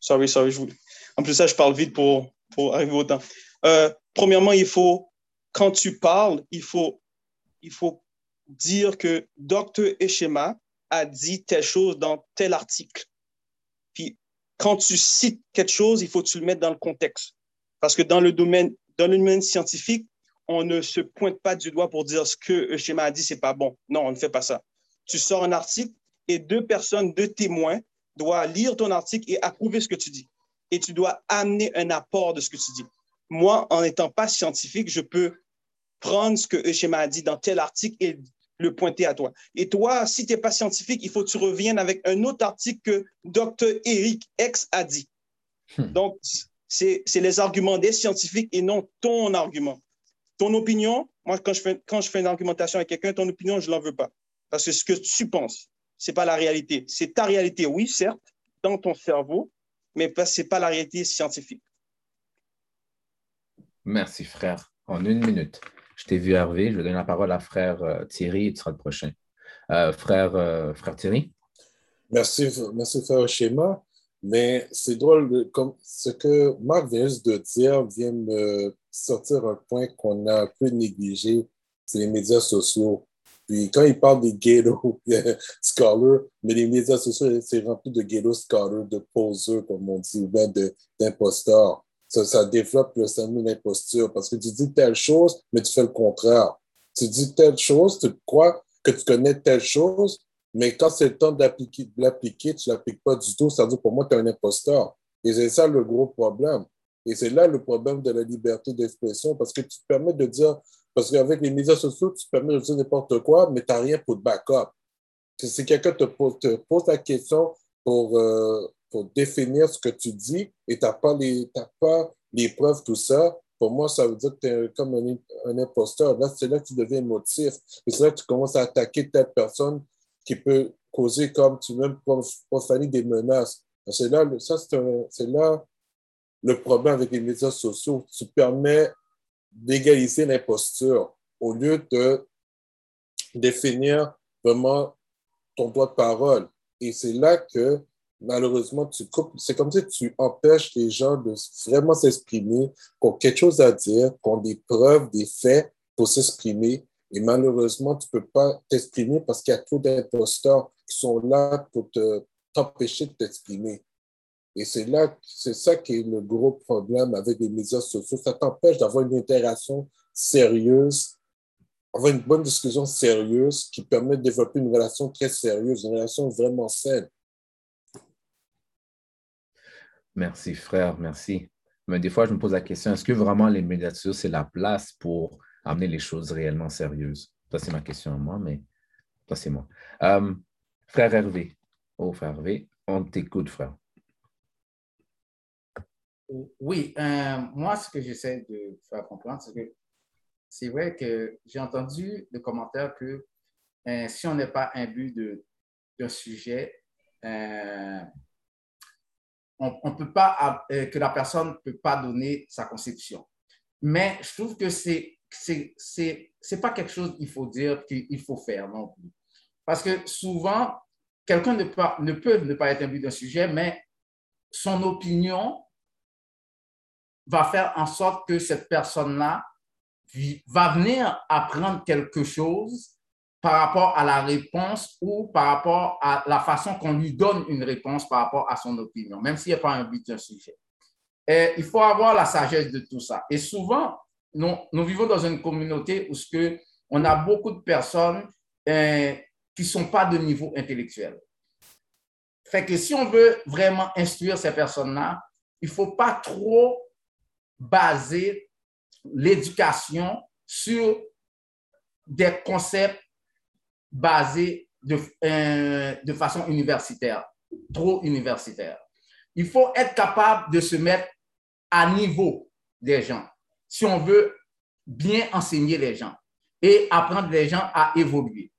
[SPEAKER 10] Sorry, sorry. En plus, ça, je parle vite pour, pour arriver au temps. Euh, premièrement, il faut, quand tu parles, il faut, il faut dire que Dr. Eshema a dit telle chose dans tel article. Puis, quand tu cites quelque chose, il faut que tu le mettes dans le contexte. Parce que dans le domaine, dans le domaine scientifique, on ne se pointe pas du doigt pour dire ce que Eshema a dit, c'est pas bon. Non, on ne fait pas ça. Tu sors un article, et deux personnes, deux témoins doivent lire ton article et approuver ce que tu dis. Et tu dois amener un apport de ce que tu dis. Moi, en n'étant pas scientifique, je peux prendre ce que Eushema a dit dans tel article et le pointer à toi. Et toi, si tu n'es pas scientifique, il faut que tu reviennes avec un autre article que Dr. Eric X a dit. Hmm. Donc, c'est les arguments des scientifiques et non ton argument. Ton opinion, moi, quand je fais, quand je fais une argumentation avec quelqu'un, ton opinion, je ne l'en veux pas. Parce que ce que tu penses c'est pas la réalité. C'est ta réalité, oui, certes, dans ton cerveau, mais ce n'est pas la réalité scientifique.
[SPEAKER 1] Merci, frère. En une minute. Je t'ai vu, Hervé. Je vais donner la parole à frère euh, Thierry et tu seras le prochain. Euh, frère, euh, frère Thierry.
[SPEAKER 8] Merci, merci, frère Schéma. Mais c'est drôle, comme ce que Marc vient juste de dire vient me sortir un point qu'on a un peu négligé, c'est les médias sociaux. Puis quand il parle des ghetto scholars, mais les médias sociaux, c'est rempli de ghetto scholars, de poseurs, comme on dit, ou bien d'imposteurs. Ça, ça développe le syndrome d'imposture parce que tu dis telle chose, mais tu fais le contraire. Tu dis telle chose, tu crois que tu connais telle chose, mais quand c'est le temps de l'appliquer, tu ne l'appliques pas du tout. Ça veut dire pour moi, tu es un imposteur. Et c'est ça le gros problème. Et c'est là le problème de la liberté d'expression parce que tu te permets de dire parce qu'avec les médias sociaux, tu permets de dire n'importe quoi, mais tu n'as rien pour te backup. Si quelqu'un te pose, te la question pour, euh, pour définir ce que tu dis et tu n'as pas, les, pas les preuves, tout ça, pour moi, ça veut dire que tu es comme un, imposteur. Là, c'est là que tu deviens émotif. Et c'est là que tu commences à attaquer telle personne qui peut causer, comme tu même profaner des menaces. C'est là, c'est là le problème avec les médias sociaux. Tu permets d'égaliser l'imposture au lieu de définir vraiment ton droit de parole. Et c'est là que, malheureusement, tu coupes. C'est comme si tu empêches les gens de vraiment s'exprimer, qui ont quelque chose à dire, qui ont des preuves, des faits pour s'exprimer. Et malheureusement, tu ne peux pas t'exprimer parce qu'il y a trop d'imposteurs qui sont là pour t'empêcher de t'exprimer. Et c'est là, c'est ça qui est le gros problème avec les médias sociaux. Ça t'empêche d'avoir une interaction sérieuse, avoir une bonne discussion sérieuse qui permet de développer une relation très sérieuse, une relation vraiment saine.
[SPEAKER 1] Merci, frère, merci. Mais des fois, je me pose la question, est-ce que vraiment les médias sociaux, c'est la place pour amener les choses réellement sérieuses? Ça, c'est ma question à moi, mais ça, c'est moi. Euh, frère Hervé. Oh, frère Hervé, on t'écoute, frère.
[SPEAKER 3] Oui, euh, moi, ce que j'essaie de faire comprendre, c'est que c'est vrai que j'ai entendu le commentaire que euh, si on n'est pas imbu d'un sujet, euh, on, peut pas, que la personne ne peut pas donner sa conception. Mais je trouve que c'est c'est pas quelque chose qu'il faut dire qu'il faut faire non plus. Parce que souvent, quelqu'un ne, ne peut ne pas être imbu d'un sujet, mais son opinion va faire en sorte que cette personne-là va venir apprendre quelque chose par rapport à la réponse ou par rapport à la façon qu'on lui donne une réponse par rapport à son opinion, même s'il n'y a pas un but d'un sujet. Et il faut avoir la sagesse de tout ça. Et souvent, nous, vivons dans une communauté où ce que on a beaucoup de personnes euh, qui ne sont pas de niveau intellectuel. Fait que si on veut vraiment instruire ces personnes-là, il ne faut pas trop baser l'éducation sur des concepts basés de, euh, de façon universitaire, trop universitaire. Il faut être capable de se mettre à niveau des gens si on veut bien enseigner les gens et apprendre les gens à évoluer.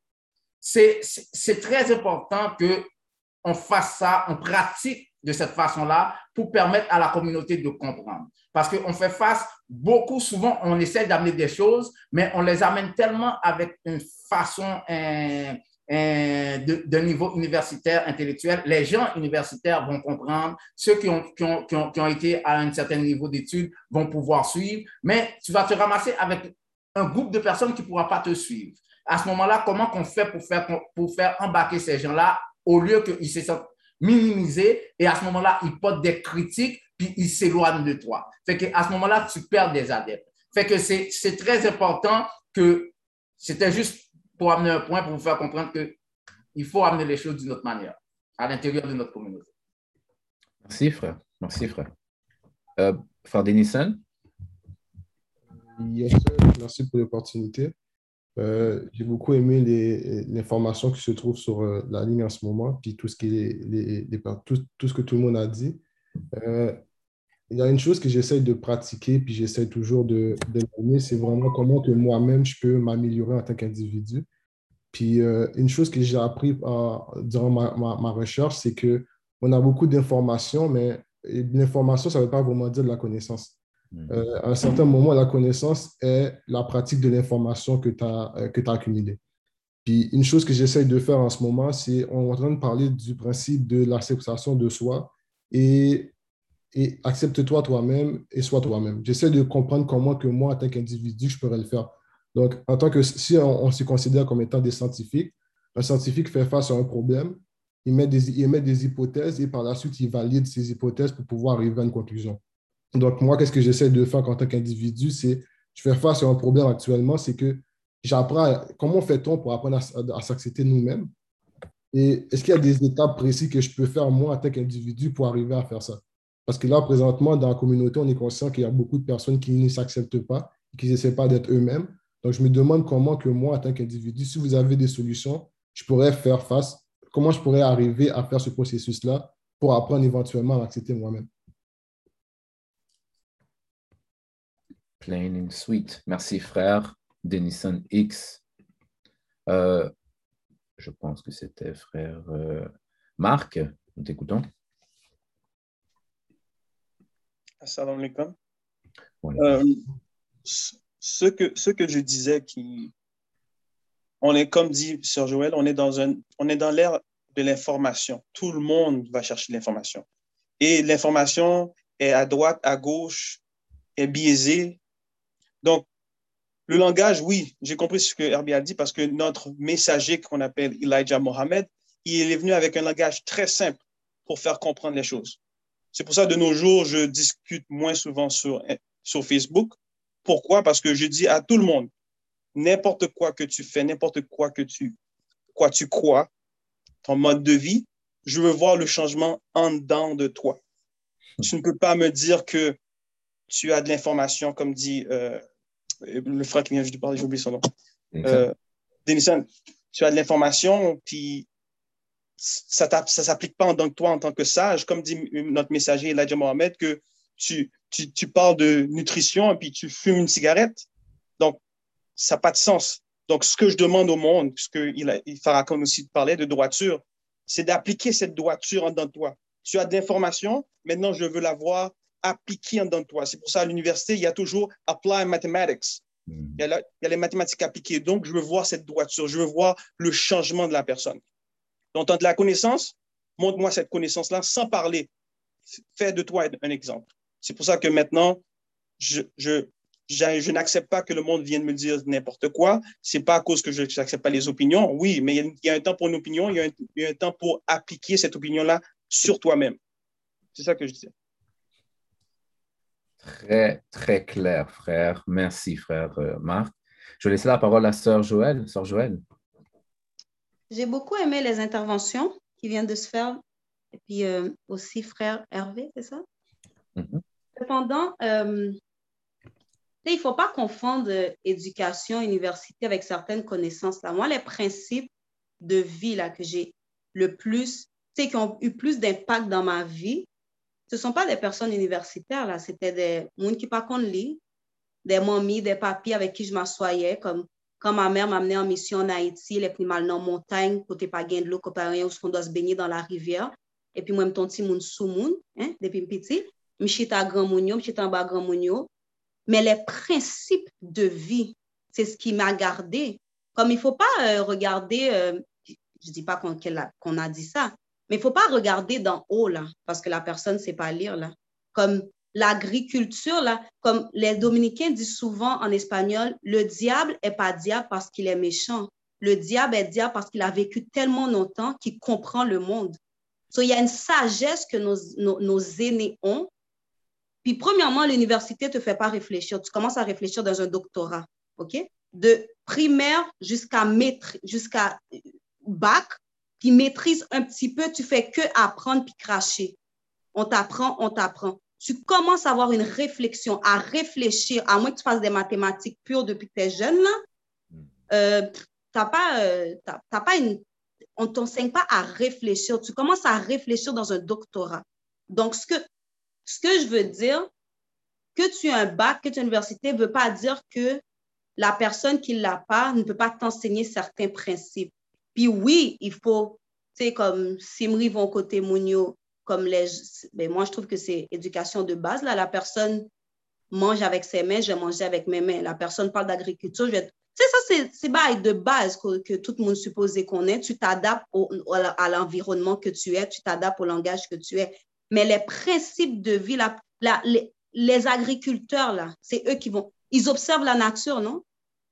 [SPEAKER 3] C'est très important qu'on fasse ça, on pratique de cette façon-là pour permettre à la communauté de comprendre. Parce qu'on fait face, beaucoup souvent, on essaie d'amener des choses, mais on les amène tellement avec une façon euh, euh, de, niveau universitaire, intellectuel. Les gens universitaires vont comprendre, ceux qui ont, qui ont, qui ont, été à un certain niveau d'études vont pouvoir suivre, mais tu vas te ramasser avec un groupe de personnes qui ne pourra pas te suivre. À ce moment-là, comment on fait pour faire, pour faire embarquer ces gens-là au lieu qu'ils se sentent minimiser et à ce moment-là, ils portent des critiques puis ils s'éloignent de toi. Fait que à ce moment-là, tu perds des adeptes. Fait que c'est très important que c'était juste pour amener un point pour vous faire comprendre que il faut amener les choses d'une autre manière à l'intérieur de notre communauté.
[SPEAKER 1] Merci, frère. Merci, frère. Euh, frère Denison?
[SPEAKER 4] Yes, merci pour l'opportunité. Euh, j'ai beaucoup aimé l'information qui se trouve sur euh, la ligne en ce moment, puis tout ce, qui les, tout, ce que tout le monde a dit. Euh, il y a une chose que j'essaie de pratiquer, puis j'essaie toujours de, de c'est vraiment comment que moi-même, je peux m'améliorer en tant qu'individu. Puis une chose que j'ai appris durant ma, ma, recherche, c'est qu'on a beaucoup d'informations, mais l'information, ça ne veut pas vraiment dire de la connaissance. Mm. Euh, à un certain moment, la connaissance est la pratique de l'information que tu as, euh, as accumulée. Puis une chose que j'essaye de faire en ce moment, c'est on est en train de parler du principe de l'acceptation de soi et, et accepte-toi toi-même et sois toi-même. J'essaie de comprendre comment que moi, en tant qu'individu, je pourrais le faire. Donc, en tant que si on, se considère comme étant des scientifiques, un scientifique fait face à un problème, il met, des, il met des hypothèses et par la suite, il valide ces hypothèses pour pouvoir arriver à une conclusion. Donc, moi, qu'est-ce que j'essaie de faire en tant qu'individu, c'est, je fais face à un problème actuellement, c'est que j'apprends, comment fait-on pour apprendre à, s'accepter nous-mêmes? Et est-ce qu'il y a des étapes précises que je peux faire, moi, en tant qu'individu, pour arriver à faire ça? Parce que là, présentement, dans la communauté, on est conscient qu'il y a beaucoup de personnes qui ne s'acceptent pas, qui n'essaient pas d'être eux-mêmes. Donc, je me demande comment que moi, en tant qu'individu, si vous avez des solutions, je pourrais faire face, comment je pourrais arriver à faire ce processus-là pour apprendre éventuellement à m'accepter moi-même?
[SPEAKER 1] Plain and sweet. Merci, frère. Denison X. Euh, je pense que c'était frère euh, Marc. Nous t'écoutons.
[SPEAKER 10] Assalamu alaikum. Euh, ce, que, ce que je disais, qui, on est, comme dit Sir Joël, on est dans, un, on est dans l'ère de l'information. Tout le monde va chercher l'information. Et l'information est à droite, à gauche, est biaisée. Donc, le langage, oui, j'ai compris ce que Herbie a dit parce que notre messager qu'on appelle Elijah Mohamed, il est venu avec un langage très simple pour faire comprendre les choses. C'est pour ça, de nos jours, je discute moins souvent sur, Facebook. Pourquoi? Parce que je dis à tout le monde, n'importe quoi que tu fais, n'importe quoi que tu, quoi tu crois, ton mode de vie, je veux voir le changement en dedans de toi. Tu ne peux pas me dire que tu as de l'information, comme dit euh, le frère qui vient juste de parler, j'ai oublié son nom. Euh, Denison, tu as de l'information, puis ça ne s'applique pas en tant que toi, en tant que sage, comme dit notre messager Elijah Mohamed, que tu, tu, tu parles de nutrition et puis tu fumes une cigarette. Donc, ça n'a pas de sens. Donc, ce que je demande au monde, puisque il, il Farrakhan aussi parlait de droiture, c'est d'appliquer cette droiture en de toi. Tu as de l'information, maintenant je veux la voir appliquée en dedans de toi. C'est pour ça, à l'université, il y a toujours Apply Mathematics. Hmm. Il y, a il y, a les mathématiques appliquées. Donc, je veux voir cette droiture, je veux voir le changement de la personne. Donc, de la connaissance, montre-moi cette connaissance-là sans parler. Fais de toi un exemple. C'est pour ça que maintenant, je, je, je, n'accepte pas que le monde vienne me dire n'importe quoi. C'est pas à cause que je n'accepte pas les opinions. Oui, mais il y, a, un temps pour une opinion, il y, a un, temps pour appliquer cette opinion-là sur toi-même. C'est ça que je disais.
[SPEAKER 1] Très, très clair, frère. Merci, frère euh, Marc. Je vais laisser la parole à sœur Joël. Sœur Joël.
[SPEAKER 6] J'ai beaucoup aimé les interventions qui viennent de se faire. Et puis euh, aussi, frère Hervé, c'est ça? Mm-hmm. Cependant, euh, il ne faut pas confondre éducation, université avec certaines connaissances. Là. Moi, les principes de vie là, que j'ai le plus, qui ont eu plus d'impact dans ma vie, ce ne sont pas des personnes universitaires, là. C'était des gens qui pas qu'on lit, des mamies, des papiers avec qui je m'assoyais, comme quand ma mère m'amenait en mission en Haïti, les plus mal dans montagne, côté pas gain de l'eau, où on doit se baigner dans la rivière. Et puis moi, je suis mon sous moun, hein, depuis petit. Je suis Grand Mounio, je suis en bas Grand Mounio. Mais les principes de vie, c'est ce qui m'a gardé. Comme il ne faut pas euh, regarder, euh, je ne dis pas qu'on a, dit ça, mais il ne faut pas regarder d'en haut, là, parce que la personne ne sait pas lire, là. Comme l'agriculture, là, comme les Dominicains disent souvent en espagnol, le diable n'est pas diable parce qu'il est méchant. Le diable est diable parce qu'il a vécu tellement longtemps qu'il comprend le monde. il y a une sagesse que nos, nos aînés ont puis, premièrement, l'université ne te fait pas réfléchir. Tu commences à réfléchir dans un doctorat, OK? De primaire jusqu'à jusqu'à bac, puis maîtrise un petit peu, tu fais que apprendre puis cracher. On t'apprend, on t'apprend. Tu commences à avoir une réflexion, à réfléchir, à moins que tu fasses des mathématiques pures depuis que tu es jeune, là. Euh, t'as pas, euh, pas une, on ne t'enseigne pas à réfléchir. Tu commences à réfléchir dans un doctorat. Donc, ce que ce que je veux dire, que tu aies un bac, que tu aies une université, ne veut pas dire que la personne qui ne l'a pas ne peut pas t'enseigner certains principes. Puis oui, il faut, tu sais, comme Simri vont côté Mounio, comme les. Ben moi, je trouve que c'est éducation de base. Là, la personne mange avec ses mains, je vais manger avec mes mains. La personne parle d'agriculture, je vais. Tu sais, ça, c'est de base que, que, tout le monde supposait qu'on ait. Tu t'adaptes à l'environnement que tu es, tu t'adaptes au langage que tu es. Mais les principes de vie, les, agriculteurs, là, c'est eux qui vont, ils observent la nature, non?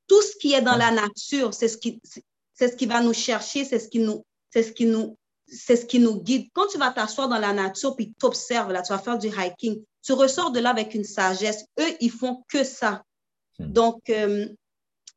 [SPEAKER 6] Tout ce qui est dans la nature, c'est ce qui, c'est ce qui va nous chercher, c'est ce qui nous, c'est ce qui nous, c'est ce qui nous guide. Quand tu vas t'asseoir dans la nature puis t'observes, là, tu vas faire du hiking, tu ressors de là avec une sagesse. Eux, ils font que ça. Hmm. Donc, euh,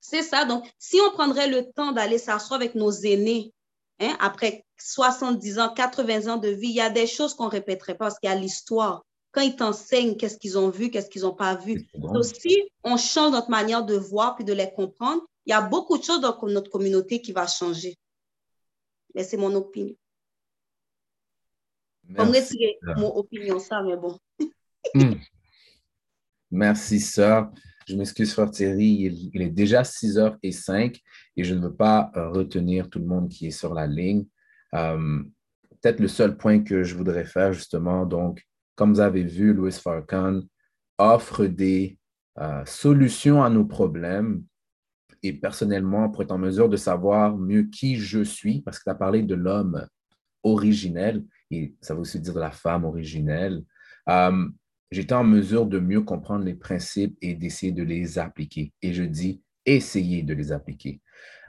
[SPEAKER 6] c'est ça. Donc, si on prendrait le temps d'aller s'asseoir avec nos aînés, hein, après 70 ans, 80 ans de vie, il y a des choses qu'on ne répéterait pas parce qu'il y a l'histoire. Quand ils t'enseignent qu'est-ce qu'ils ont vu, qu'est-ce qu'ils n'ont pas vu. Donc, si on change notre manière de voir puis de les comprendre, il y a beaucoup de choses dans notre communauté qui va changer. Mais c'est mon opinion.
[SPEAKER 1] Merci, sœur.
[SPEAKER 6] mon opinion, ça, mais bon.
[SPEAKER 1] Hmm. Merci, sœur. Je m'excuse, frère Thierry. Il, il est déjà 6h05 et je ne veux pas retenir tout le monde qui est sur la ligne. Euh, Peut-être le seul point que je voudrais faire, justement, donc, comme vous avez vu, Louis Farrakhan offre des euh, solutions à nos problèmes. Et personnellement, pour être en mesure de savoir mieux qui je suis, parce que tu as parlé de l'homme originel, et ça veut aussi dire de la femme originelle, euh, j'étais en mesure de mieux comprendre les principes et d'essayer de les appliquer. Et je dis essayer de les appliquer.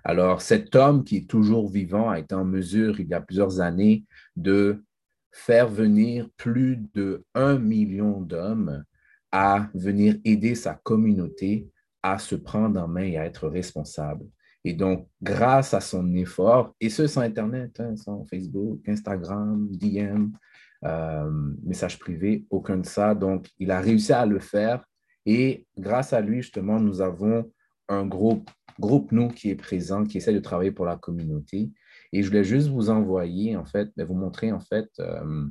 [SPEAKER 1] Alors, cet homme qui est toujours vivant a été en mesure, il y a plusieurs années, de faire venir plus de un million d'hommes à venir aider sa communauté à se prendre en main et à être responsable. Et donc, grâce à son effort, et ce sans Internet, hein, sans Facebook, Instagram, DM, euh, message privé, aucun de ça. Donc, il a réussi à le faire. Et grâce à lui, justement, nous avons un groupe, groupe nous, qui est présent, qui essaie de travailler pour la communauté. Et je voulais juste vous envoyer, en fait, ben, vous montrer, en fait, euh,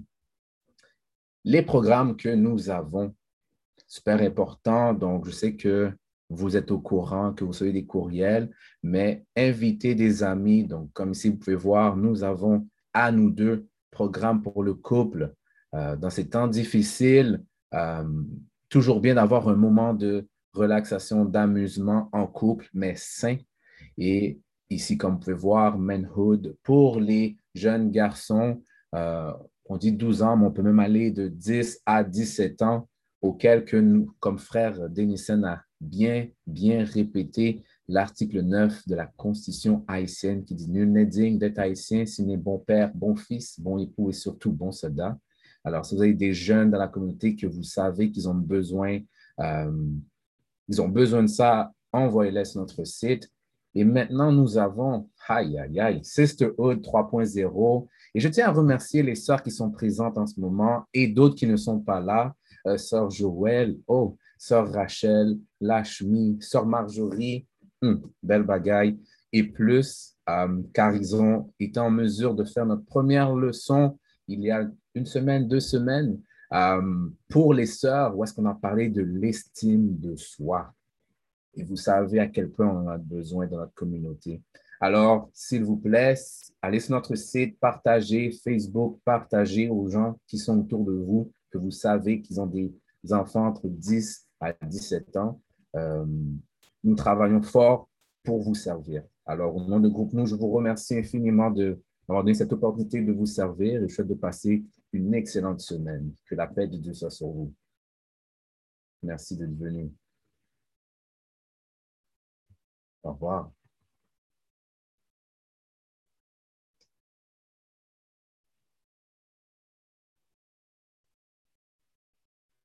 [SPEAKER 1] les programmes que nous avons. Super important. Donc, je sais que vous êtes au courant, que vous recevez des courriels, mais invitez des amis. Donc, comme ici, vous pouvez voir, nous avons à nous deux programme pour le couple. Euh, dans ces temps difficiles, euh, toujours bien d'avoir un moment de relaxation, d'amusement en couple, mais sain. Et ici, comme vous pouvez voir, Manhood pour les jeunes garçons, euh, on dit 12 ans, mais on peut même aller de 10 à 17 ans, auquel que nous, comme frère Denison a bien, bien répété l'article 9 de la Constitution haïtienne qui dit Nul n'est digne d'être haïtien s'il n'est bon père, bon fils, bon époux et surtout bon soldat. Alors, si vous avez des jeunes dans la communauté que vous savez qu'ils ont besoin, euh, ils ont besoin de ça, envoyez-les sur notre site. Et maintenant, nous avons, aïe, aïe, aïe, Sisterhood 3.0. Et je tiens à remercier les sœurs qui sont présentes en ce moment et d'autres qui ne sont pas là. Euh, Sœur Joël, oh, Sœur Rachel, Lashmi, Sœur Marjorie, hum, belle bagaille, et plus, euh, car ils ont été en mesure de faire notre première leçon il y a une semaine, deux semaines, euh, pour les sœurs, où est-ce qu'on a parlé de l'estime de soi. Et vous savez à quel point on en a besoin dans notre communauté. Alors, s'il vous plaît, allez sur notre site, partagez Facebook, partagez aux gens qui sont autour de vous, que vous savez qu'ils ont des enfants entre 10 à 17 ans. Euh, nous travaillons fort pour vous servir. Alors, au nom de groupe Nous, je vous remercie infiniment de m'avoir donné cette opportunité de vous servir et je souhaite de passer une excellente semaine. Que la paix de Dieu soit sur vous. Merci d'être venu. Au revoir.